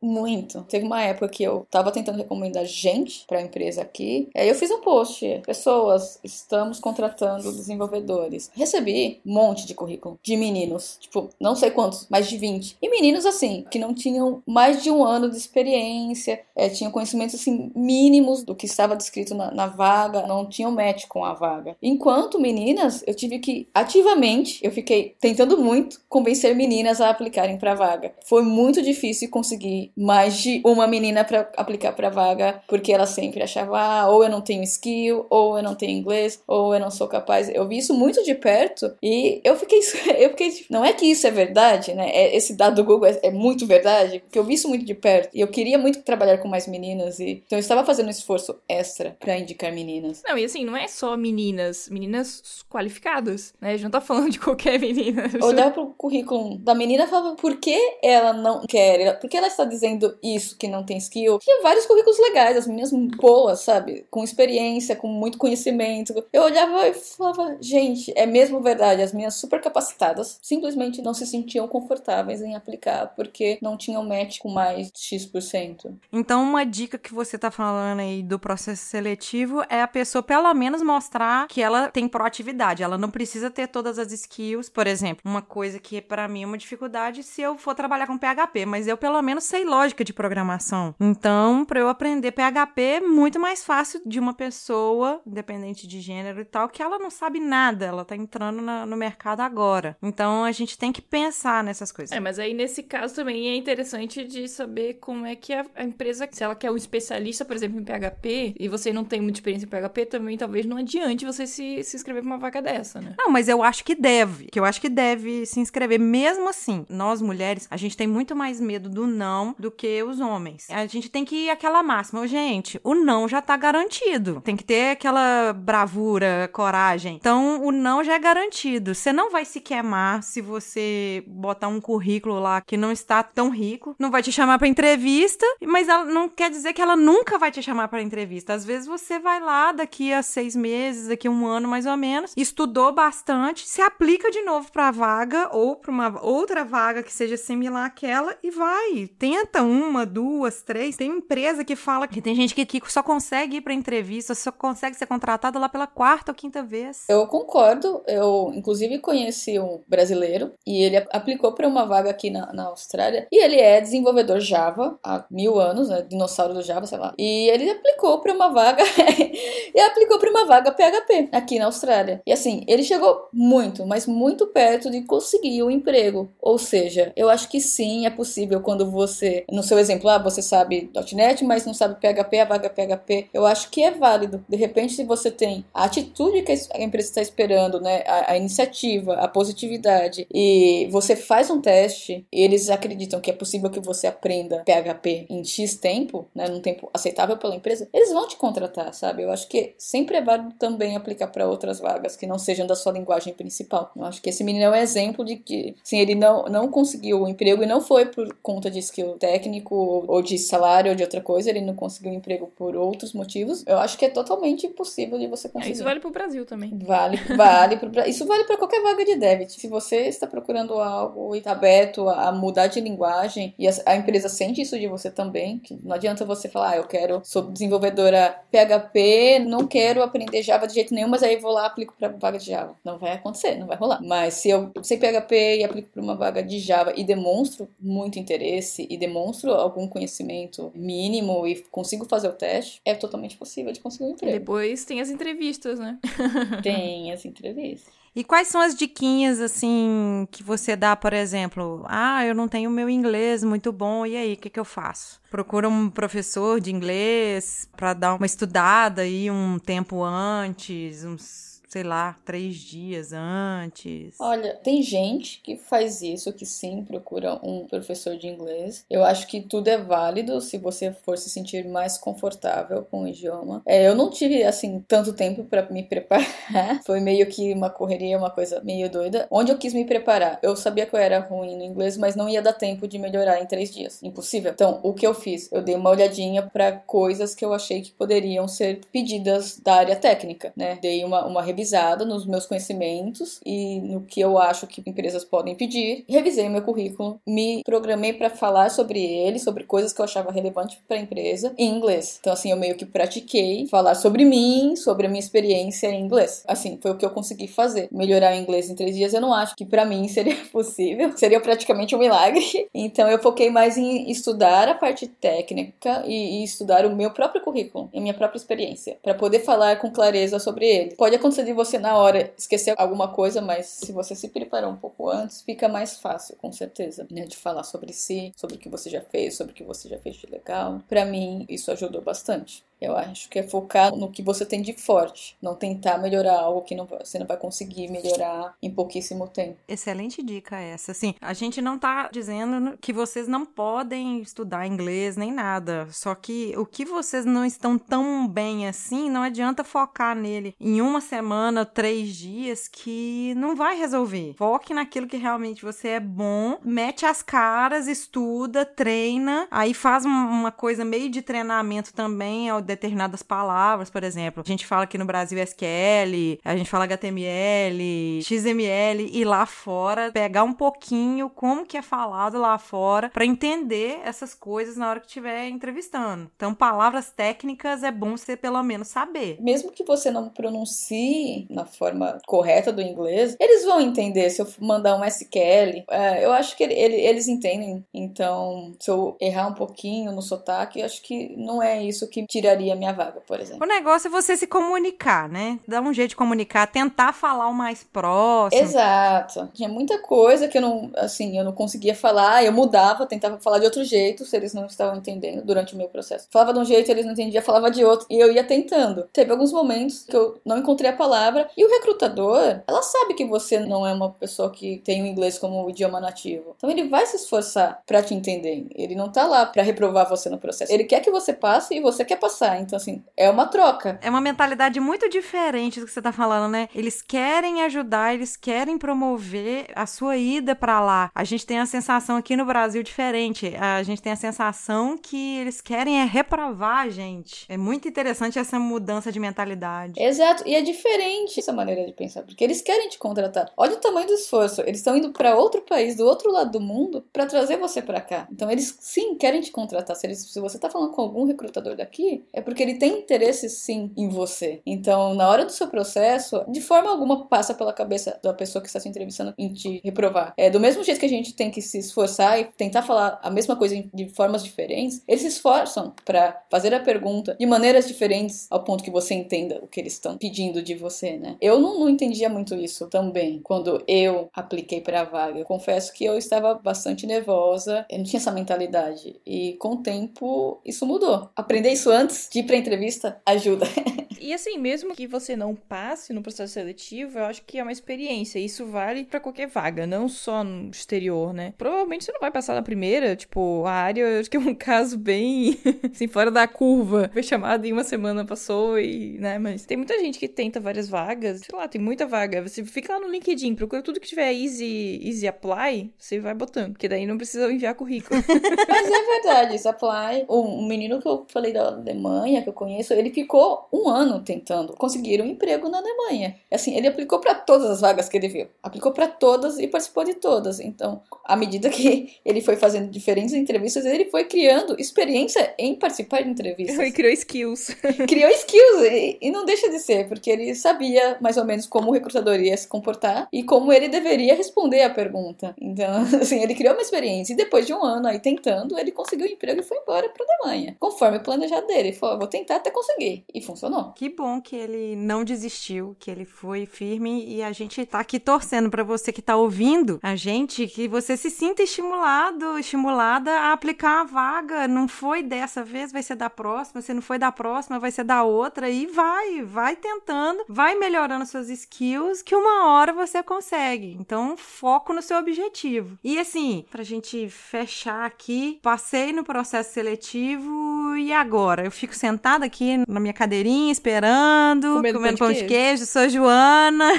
muito. Teve uma época que eu tava tentando recomendar gente pra empresa aqui. Aí eu fiz um post. Pessoas, estamos contratando desenvolvedores. Recebi um monte de currículo de meninos. Tipo, não sei quantos, mais de 20. E meninos, assim, que não tinham mais de um ano de experiência, é, tinham conhecimentos, assim, mínimos do que estava descrito na, na vaga, não tinham match com a vaga. Enquanto meninas, eu tive que ativamente, eu fiquei tentando muito convencer meninas a aplicarem pra vaga. Foi muito difícil conseguir mais de uma menina para aplicar pra vaga, porque ela sempre achava, ah, ou eu não tenho skill, ou eu não tenho inglês, ou eu não sou capaz. Eu vi isso muito de perto e eu fiquei, [laughs] eu fiquei, não é que isso é verdade, né? É, esse dado do Google é, é muito verdade, porque eu vi isso muito de perto e eu queria muito trabalhar com mais meninas e então eu estava fazendo um esforço extra para indicar meninas. Não, e assim, não é só meninas, meninas qualificadas, né? A gente não tá falando de qualquer [laughs] menina. Eu olhava pro currículo da menina e falava, por que ela não quer? Por que ela está dizendo isso, que não tem skill? Tinha vários currículos legais, as meninas boas, sabe? Com experiência, com muito conhecimento. Eu olhava e falava, gente, é mesmo verdade, as meninas super capacitadas simplesmente não se sentiam confortáveis em aplicar porque não tinham match com mais X%. Então, uma dica que você tá falando aí do processo seletivo é a pessoa, pelo menos, mostrar que ela tem proatividade. Ela não precisa ter todas as skills. Por exemplo, uma coisa que para mim é uma dificuldade se eu for trabalhar com PHP, mas eu pelo menos sei lógica de programação. Então, para eu aprender PHP é muito mais fácil de uma pessoa, independente de gênero e tal, que ela não sabe nada, ela tá entrando na- no mercado agora. Então, a gente tem que pensar nessas coisas. É, mas aí nesse caso também é interessante de saber como é que a, a empresa, se ela quer um especialista, por exemplo, em PHP, e você não tem muita experiência em PHP, também talvez não adiante você se, se inscrever pra uma vaga dessa, né? Não, mas eu acho que deve. Que eu acho que deve se inscrever. Mesmo assim, nós mulheres, a gente tem muito mais medo do não do que os homens. A gente tem que ir aquela máxima. Gente, o não já tá garantido. Tem que ter aquela bravura, coragem. Então, o não já é garantido. Você não vai se queimar se você botar um currículo lá que não está tão rico. Não vai te chamar pra entrevista, mas ela não quer dizer que ela nunca vai te chamar pra entrevista. Às vezes você vai lá daqui a seis meses, daqui a um ano mais ou menos, estudou bastante, se aplica de novo pra vaga ou pra uma outra vaga que seja similar àquela e vai. Tenta uma, duas, três. Tem empresa que fala que tem gente que, que só consegue ir pra entrevista, só consegue ser contratada lá pela quarta ou quinta vez. Eu concordo. Eu, inclusive, conheci um brasileiro e ele aplicou para uma vaga aqui na, na Austrália. E ele é desenvolvedor Java há mil anos, né? Dinossauro do Java, sei lá. E ele aplicou para uma vaga. [laughs] e aplicou para uma vaga PHP aqui na Austrália. E assim, ele chegou muito, mas muito perto de conseguir o emprego. Ou seja, eu acho que sim, é possível quando você, no seu exemplo, ah, você sabe .NET, mas não sabe PHP, a vaga PHP. Eu acho que é válido. De repente, se você tem a atitude que a empresa está esperando, né, a, a iniciativa, a positividade, e você faz um teste, eles acreditam que é possível que você aprenda PHP em X tempo, né, num tempo aceitável pela empresa, eles vão te contratar, sabe? Eu acho que sempre é válido também aplicar para outras vagas que não sejam da sua linguagem principal. Eu acho que esse menino é um exemplo de que, sim, ele não, não conseguiu o emprego e não foi por conta de skill técnico ou de salário ou de outra coisa, ele não conseguiu o emprego por outros motivos. Eu acho que é totalmente possível de você É, conseguir. isso vale pro Brasil também. Vale, vale. pro isso vale para qualquer vaga de dev. Se você está procurando algo e está aberto a mudar de linguagem e a, a empresa sente isso de você também, que não adianta você falar, ah, eu quero, sou desenvolvedora PHP, não quero aprender Java de jeito nenhum, mas aí vou lá e aplico para vaga de Java. Não vai acontecer, não vai rolar. Mas se eu sei PHP e aplico para uma vaga de Java e demonstro muito interesse e demonstro algum conhecimento mínimo e consigo fazer o teste, é totalmente possível de conseguir um E emprego. depois tem as entrevistas, né? [laughs] Tem as entrevistas. E quais são as diquinhas, assim, que você dá, por exemplo? Ah, eu não tenho meu inglês muito bom, e aí, o que, que eu faço? Procura um professor de inglês para dar uma estudada aí um tempo antes, uns sei lá, três dias antes? Olha, tem gente que faz isso, que sim procura um professor de inglês. Eu acho que tudo é válido se você for se sentir mais confortável com o idioma. É, eu não tive assim tanto tempo para me preparar. [laughs] Foi meio que uma correria, uma coisa meio doida. Onde eu quis me preparar, eu sabia que eu era ruim no inglês, mas não ia dar tempo de melhorar em três dias. Impossível. Então, o que eu fiz? Eu dei uma olhadinha para coisas que eu achei que poderiam ser pedidas da área técnica, né? Dei uma, uma revisada nos meus conhecimentos e no que eu acho que empresas podem pedir. Revisei meu currículo, me programei para falar sobre ele, sobre coisas que eu achava relevante para a empresa em inglês. Então, assim, eu meio que pratiquei falar sobre mim, sobre a minha experiência em inglês. Assim, foi o que eu consegui fazer. Melhorar o inglês em três dias, eu não acho que para mim [laughs] seria possível. Seria praticamente um milagre. [laughs] Então, eu foquei mais em estudar a parte técnica e, e estudar o meu próprio currículo, a minha própria experiência, para poder falar com clareza sobre ele. Pode acontecer de você na hora esquecer alguma coisa, mas se você se preparar um pouco antes, fica mais fácil, com certeza, né, de falar sobre si, sobre o que você já fez, sobre o que você já fez de legal. Para mim, isso ajudou bastante. Eu acho que é focar no que você tem de forte, não tentar melhorar algo que não, você não vai conseguir melhorar em pouquíssimo tempo. Excelente dica essa. Assim, a gente não tá dizendo que vocês não podem estudar inglês nem nada, só que o que vocês não estão tão bem assim, não adianta focar nele em uma semana, três dias, que não vai resolver. Foque naquilo que realmente você é bom, mete as caras, estuda, treina, aí faz uma coisa meio de treinamento também ao determinadas palavras, por exemplo. A gente fala aqui no Brasil SQL, a gente fala HTML, XML e lá fora pegar um pouquinho como que é falado lá fora para entender essas coisas na hora que estiver entrevistando. Então, palavras técnicas é bom você pelo menos saber. Mesmo que você não pronuncie na forma correta do inglês, eles vão entender se eu mandar um SQL. É, eu acho que ele, ele, eles entendem. Então, se eu errar um pouquinho no sotaque, eu acho que não é isso que tiraria a minha vaga, por exemplo. O negócio é você se comunicar, né? Dar um jeito de comunicar, tentar falar o mais próximo. Exato. Tinha muita coisa que eu não, assim, eu não conseguia falar, eu mudava, tentava falar de outro jeito, se eles não estavam entendendo durante o meu processo. Falava de um jeito, eles não entendiam, falava de outro, e eu ia tentando. Teve alguns momentos que eu não encontrei a palavra, e o recrutador, ela sabe que você não é uma pessoa que tem o inglês como idioma nativo. Então ele vai se esforçar para te entender. Ele não tá lá para reprovar você no processo. Ele quer que você passe e você quer passar. Então, assim, é uma troca. É uma mentalidade muito diferente do que você tá falando, né? Eles querem ajudar, eles querem promover a sua ida para lá. A gente tem a sensação aqui no Brasil diferente. A gente tem a sensação que eles querem é reprovar a gente. É muito interessante essa mudança de mentalidade. Exato, e é diferente essa maneira de pensar, porque eles querem te contratar. Olha o tamanho do esforço. Eles estão indo para outro país, do outro lado do mundo, para trazer você para cá. Então, eles sim querem te contratar. Se, eles, se você tá falando com algum recrutador daqui, é porque ele tem interesse sim em você. Então, na hora do seu processo, de forma alguma passa pela cabeça da pessoa que está se entrevistando em te reprovar. É do mesmo jeito que a gente tem que se esforçar e tentar falar a mesma coisa de formas diferentes, eles se esforçam para fazer a pergunta de maneiras diferentes ao ponto que você entenda o que eles estão pedindo de você, né? Eu não, não entendia muito isso também quando eu apliquei para a vaga. Eu confesso que eu estava bastante nervosa, eu não tinha essa mentalidade e com o tempo isso mudou. Aprender isso antes de ir para entrevista ajuda. [laughs] E assim, mesmo que você não passe no processo seletivo, eu acho que é uma experiência. Isso vale para qualquer vaga, não só no exterior, né? Provavelmente você não vai passar na primeira, tipo, a área, eu acho que é um [laughs] caso bem assim, fora da curva. Foi chamado em uma semana, passou e, né? Mas tem muita gente que tenta várias vagas, sei lá, tem muita vaga. Você fica lá no LinkedIn, procura tudo que tiver easy, easy apply, você vai botando, porque daí não precisa enviar currículo. [laughs] Mas é verdade, isso apply. Um menino que eu falei da Alemanha, que eu conheço, ele ficou um ano tentando conseguir um emprego na Alemanha. Assim, ele aplicou para todas as vagas que ele viu. Aplicou para todas e participou de todas. Então, à medida que [laughs] ele foi fazendo diferentes entrevistas, ele foi criando experiência em participar de entrevistas. Ele criou skills. [laughs] criou skills e, e não deixa de ser, porque ele sabia mais ou menos como o recrutador ia se comportar e como ele deveria responder a pergunta. Então, [laughs] assim, ele criou uma experiência e depois de um ano aí tentando, ele conseguiu um emprego e foi embora para Alemanha, conforme o planejado dele. Falou, vou tentar até conseguir. E funcionou. Que bom que ele não desistiu, que ele foi firme e a gente tá aqui torcendo para você que tá ouvindo a gente, que você se sinta estimulado, estimulada a aplicar a vaga. Não foi dessa vez, vai ser da próxima. Se não foi da próxima, vai ser da outra. E vai, vai tentando, vai melhorando suas skills que uma hora você consegue. Então, foco no seu objetivo. E assim, pra gente fechar aqui, passei no processo seletivo e agora? Eu fico sentada aqui na minha cadeirinha esperando, Comendo comendo pão pão de de queijo, sou Joana.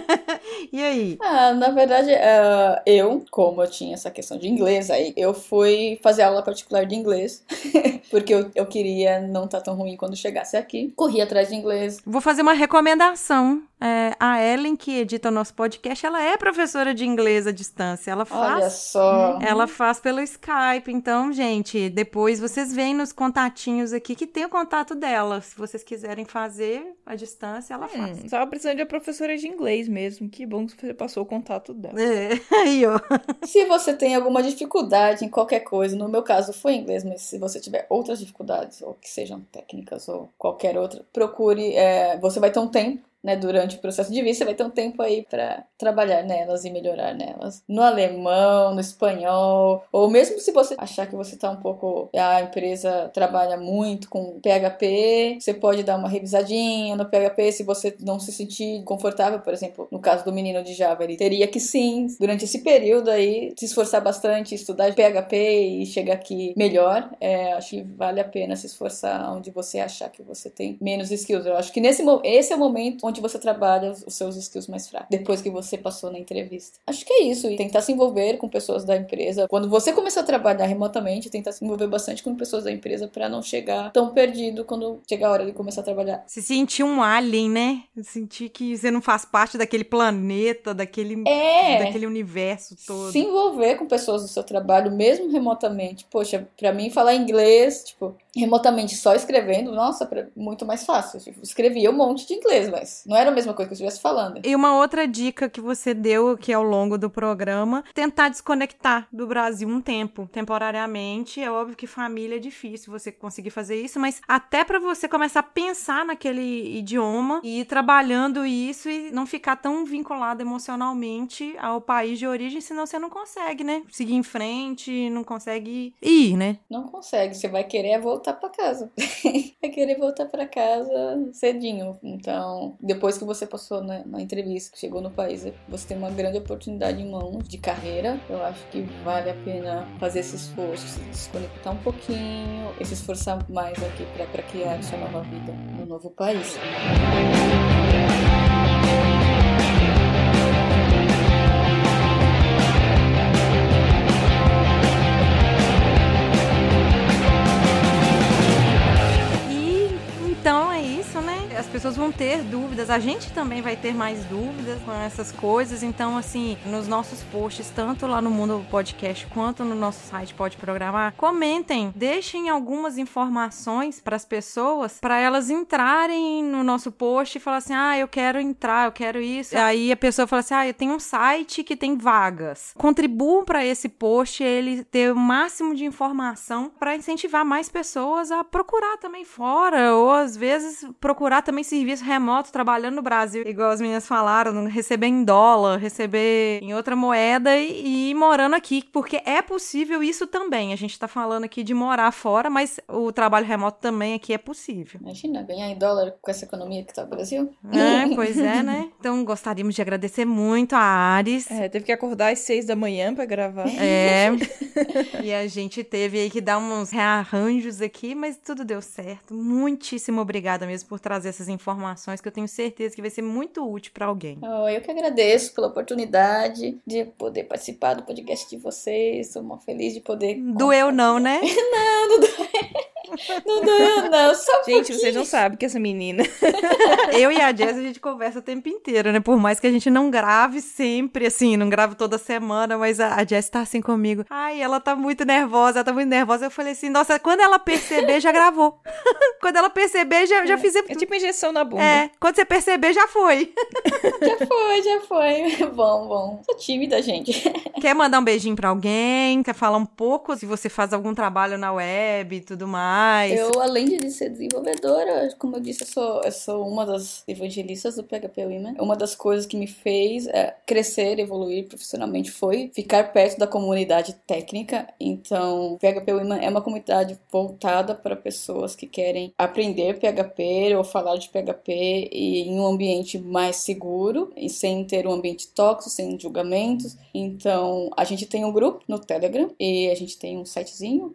[laughs] e aí? Ah, na verdade, ah, eu, como eu tinha essa questão de inglês, aí eu fui fazer aula particular de inglês, [laughs] porque eu, eu queria não estar tão ruim quando chegasse aqui. Corri atrás de inglês. Vou fazer uma recomendação. É, a Ellen, que edita o nosso podcast, ela é professora de inglês à distância. Ela Olha faz. só. Ela faz pelo Skype. Então, gente, depois vocês veem nos contatinhos aqui que tem o contato dela. Se vocês quiserem fazer à distância, ela faz. Hum, tava precisando de uma professora de inglês mesmo. Que bom que você passou o contato dela. É, [laughs] aí, ó. Se você tem alguma dificuldade em qualquer coisa, no meu caso foi inglês, mas se você tiver outras dificuldades, ou que sejam técnicas ou qualquer outra, procure. é, você vai ter um tempo. Né, durante o processo de vista, vai ter um tempo aí pra trabalhar nelas e melhorar nelas. No alemão, no espanhol, ou mesmo se você achar que você tá um pouco. A empresa trabalha muito com PHP, você pode dar uma revisadinha no PHP se você não se sentir confortável, por exemplo, no caso do menino de Java, ele teria que sim, durante esse período aí, se esforçar bastante, estudar PHP e chegar aqui melhor. É, acho que vale a pena se esforçar onde você achar que você tem menos skills. Eu acho que nesse esse é o momento onde você trabalha os seus skills mais fracos, depois que você passou na entrevista. Acho que é isso, e tentar se envolver com pessoas da empresa. Quando você começar a trabalhar remotamente, tentar se envolver bastante com pessoas da empresa para não chegar tão perdido quando chegar a hora de começar a trabalhar. Se sentir um alien, né? Sentir que você não faz parte daquele planeta, daquele, É. daquele universo todo. Se envolver com pessoas do seu trabalho, mesmo remotamente. Poxa, pra mim falar inglês, tipo, remotamente só escrevendo, nossa, muito mais fácil. Tipo, escrevia um monte de inglês, mas não era a mesma coisa que eu estivesse falando. E uma outra dica que você deu aqui ao longo do programa, tentar desconectar do Brasil um tempo, temporariamente. É óbvio que família é difícil você conseguir fazer isso, mas até pra você começar a pensar naquele idioma e ir trabalhando isso e não ficar tão vinculado emocionalmente ao país de origem, senão você não consegue, né? Seguir em frente, não consegue ir, né? Não consegue, você vai querer é voltar pra casa. vai [laughs] querer voltar pra casa cedinho. Então, depois que você passou na, na entrevista, que chegou no país, você tem uma grande oportunidade em mãos de carreira. Eu acho que vale a pena fazer esse esforço, se desconectar um pouquinho e se esforçar mais aqui pra criar sua nova vida no novo país. Pessoas vão ter dúvidas, a gente também vai ter mais dúvidas com essas coisas. Então, assim, nos nossos posts, tanto lá no Mundo Podcast quanto no nosso site Pode Programar, comentem, deixem algumas informações para as pessoas, para elas entrarem no nosso post e falar assim: ah, eu quero entrar, eu quero isso. Aí a pessoa fala assim: ah, eu tenho um site que tem vagas. Contribuam para esse post, ele ter o máximo de informação para incentivar mais pessoas a procurar também fora, ou às vezes procurar também serviço remoto trabalhando no Brasil, igual as meninas falaram, receber em dólar, receber em outra moeda e, e ir morando aqui, porque é possível isso também. A gente tá falando aqui de morar fora, mas o trabalho remoto também aqui é possível. Imagina, ganhar em dólar com essa economia que tá o Brasil. É, [laughs] pois é, né? Então gostaríamos de agradecer muito a Ares. É, teve que acordar às seis da manhã pra gravar. É. [laughs] e a gente teve aí que dar uns rearranjos aqui, mas tudo deu certo. Muitíssimo obrigada mesmo por trazer essas informações que eu tenho certeza que vai ser muito útil para alguém. Oh, eu que agradeço pela oportunidade de poder participar do podcast de vocês. Estou muito feliz de poder. Doeu não, né? [laughs] Não, não doeu. Não doeu, não. Só um Gente, pouquinho. vocês não sabem que essa menina. [laughs] Eu e a Jess, a gente conversa o tempo inteiro, né? Por mais que a gente não grave sempre, assim, não grave toda semana, mas a, a Jess tá assim comigo. Ai, ela tá muito nervosa, ela tá muito nervosa. Eu falei assim, nossa, quando ela perceber, já gravou. [laughs] quando ela perceber, já, já fizemos É tipo injeção na bunda. É, quando você perceber, já foi. [laughs] Já foi, já foi. Bom, bom. Sou tímida, gente. Quer mandar um beijinho pra alguém? Quer falar um pouco se você faz algum trabalho na web e tudo mais? Mais? Eu, além de ser desenvolvedora, como eu disse, eu sou, eu sou uma das evangelistas do PHP Women. Uma das coisas que me fez é, crescer, evoluir profissionalmente foi ficar perto da comunidade técnica. Então, PHP Women é uma comunidade voltada para pessoas que querem aprender PHP ou falar de PHP e em um ambiente mais seguro e sem ter um ambiente tóxico, sem julgamentos. Então, a gente tem um grupo no Telegram e a gente tem um sitezinho,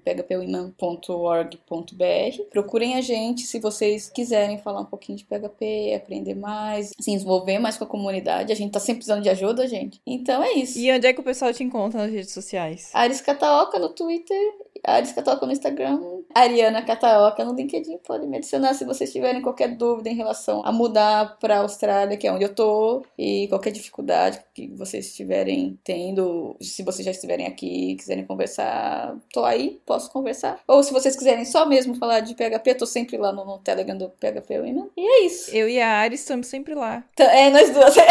phpwomen.org.br. Procurem a gente se vocês quiserem falar um pouquinho de PHP, aprender mais, se envolver mais com a comunidade. A gente tá sempre precisando de ajuda, gente. Então é isso. E onde é que o pessoal te encontra nas redes sociais? Aris Cataoca no Twitter, Aris Cataoca no Instagram, Ariana Cataoca no LinkedIn. Podem me adicionar se vocês tiverem qualquer dúvida em relação a mudar pra Austrália, que é onde eu tô, e qualquer dificuldade que vocês estiverem tendo, se vocês já estiverem aqui, quiserem conversar, tô aí, posso conversar. Ou se vocês quiserem só mesmo falar de PHP, tô sempre lá no, no Telegram do PHP Women. E é isso. Eu e a Ari estamos sempre lá. É, nós duas. [laughs]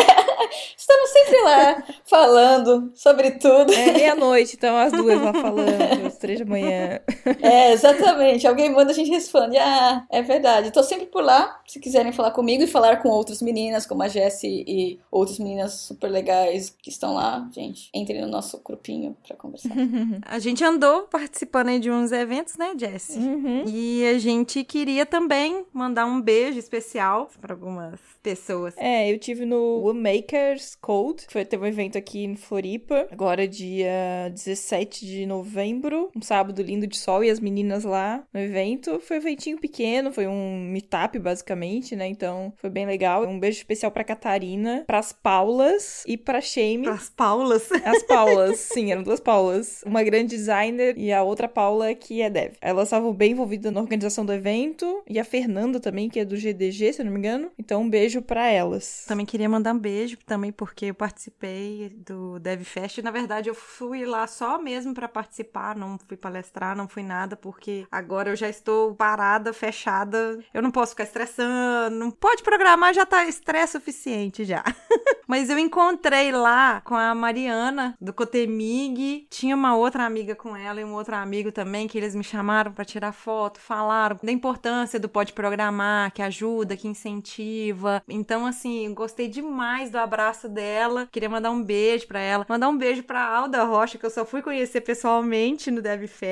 Estamos sempre lá falando sobre tudo. É meia-noite, então as duas lá falando, [laughs] às três da manhã. [laughs] É, exatamente. Alguém manda, a gente responde. Ah, é verdade. Tô sempre por lá, se quiserem falar comigo e falar com outras meninas, como a Jessie e outras meninas super legais que estão lá, gente, entrem no nosso grupinho pra conversar. [laughs] A gente andou participando aí de uns eventos, né, Jess? Uhum. E a gente queria também mandar um beijo especial para algumas pessoas. É, eu tive no Woodmakers Code, foi, teve um evento aqui em Floripa, agora dia 17 de novembro, um sábado lindo de sol e as meninas lá no evento. Foi um eventinho pequeno, foi um meetup basicamente, né? Então foi bem legal. Um beijo especial pra Catarina, pras Paulas e pra Shame. As Paulas. [laughs] As Paulas, sim, eram duas Paulas. Uma grande designer e a outra Paula que é dev. Elas estavam bem envolvidas na organização do evento. E a Fernanda também, que é do GDG, se eu não me engano. Então, um beijo pra elas. Também queria mandar um beijo também porque eu participei do DevFest. Na verdade, eu fui lá só mesmo para participar, não fui palestrar, não fui nada, porque agora eu já estou parada, fechada. Eu não posso ficar estressando. Não pode programar, já tá estresse suficiente já. [laughs] Mas eu encontrei lá com a Mariana do Cotemig. Tinha uma outra amiga com ela e um outro amigo também que eles me chamaram para tirar foto, falaram da importância do pode programar, que ajuda, que incentiva. Então assim, gostei demais do abraço dela. Queria mandar um beijo para ela, mandar um beijo para Alda Rocha que eu só fui conhecer pessoalmente no DevFest,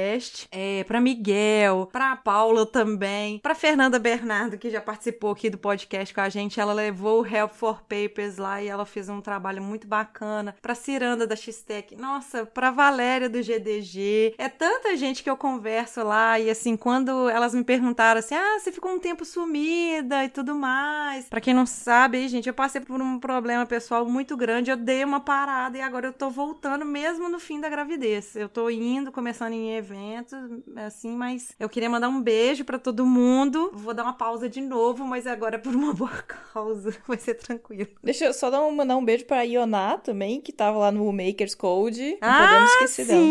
é, para Miguel, para Paula também, para Fernanda Bernardo que já participou aqui do podcast com a gente. Ela levou o Help for Papers lá e ela fez um trabalho muito bacana. Pra Ciranda da X-Tech, nossa, pra Valéria do GDG. É tanta gente que eu converso lá e assim, quando elas me perguntaram assim: "Ah, você ficou um tempo sumida e tudo mais". Pra quem não sabe, gente, eu passei por um problema pessoal muito grande, eu dei uma parada e agora eu tô voltando mesmo no fim da gravidez. Eu tô indo, começando em eventos, assim, mas eu queria mandar um beijo pra todo mundo. Vou dar uma pausa de novo, mas agora por uma [laughs] boa causa. Vai ser tranquilo. Deixa eu só dar um, mandar um beijo pra Ioná também, que tava lá no Makers Code. Não Ah, podemos esquecer dela.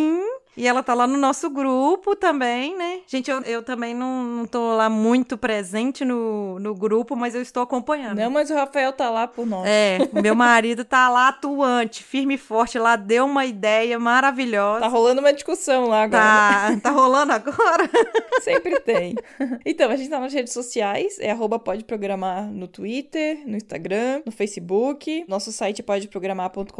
E ela tá lá no nosso grupo também, né? Gente, eu, eu também não, não tô lá muito presente no, no grupo, mas eu estou acompanhando. Não, mas o Rafael tá lá por nós. É, meu marido tá lá atuante, firme e forte lá, deu uma ideia maravilhosa. Tá rolando uma discussão lá agora. Tá, tá rolando agora? [laughs] Sempre tem. Então, a gente tá nas redes sociais, é arroba pode programar no Twitter, no Instagram, no Facebook. Nosso site é podeprogramar.com.br.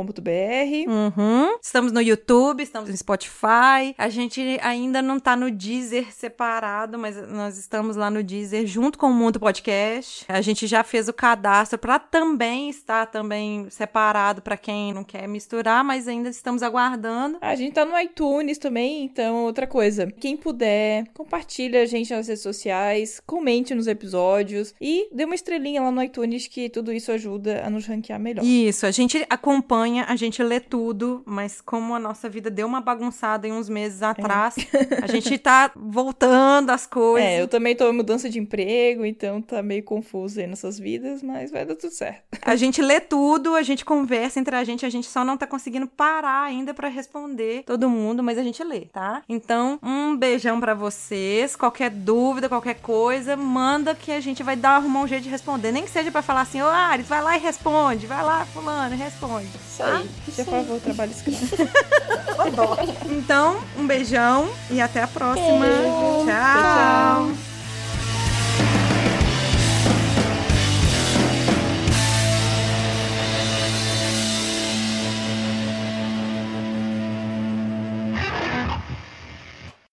Uhum. Estamos no YouTube, estamos no Spotify. A gente ainda não tá no Deezer separado, mas nós estamos lá no Deezer junto com o Mundo Podcast. A gente já fez o cadastro para também estar também separado para quem não quer misturar, mas ainda estamos aguardando. A gente tá no iTunes também, então outra coisa. Quem puder, compartilha a gente nas redes sociais, comente nos episódios e dê uma estrelinha lá no iTunes que tudo isso ajuda a nos ranquear melhor. Isso, a gente acompanha, a gente lê tudo, mas como a nossa vida deu uma bagunçada em uns meses atrás, a [laughs] gente tá voltando as coisas. É, eu também tô em mudança de emprego, então tá meio confuso aí nessas vidas, mas vai dar tudo certo. A gente lê tudo, a gente conversa entre a gente, a gente só não tá conseguindo parar ainda pra responder todo mundo, mas a gente lê, tá? Então, um beijão pra vocês. Qualquer dúvida, qualquer coisa, manda que a gente vai dar arrumar um jeito de responder. Nem que seja pra falar assim, ô Ares, vai lá e responde, vai lá, fulano, responde. Isso aí. Por favor, trabalho escravo. [laughs] Então, Então, um beijão e até a próxima. Beijo. Tchau.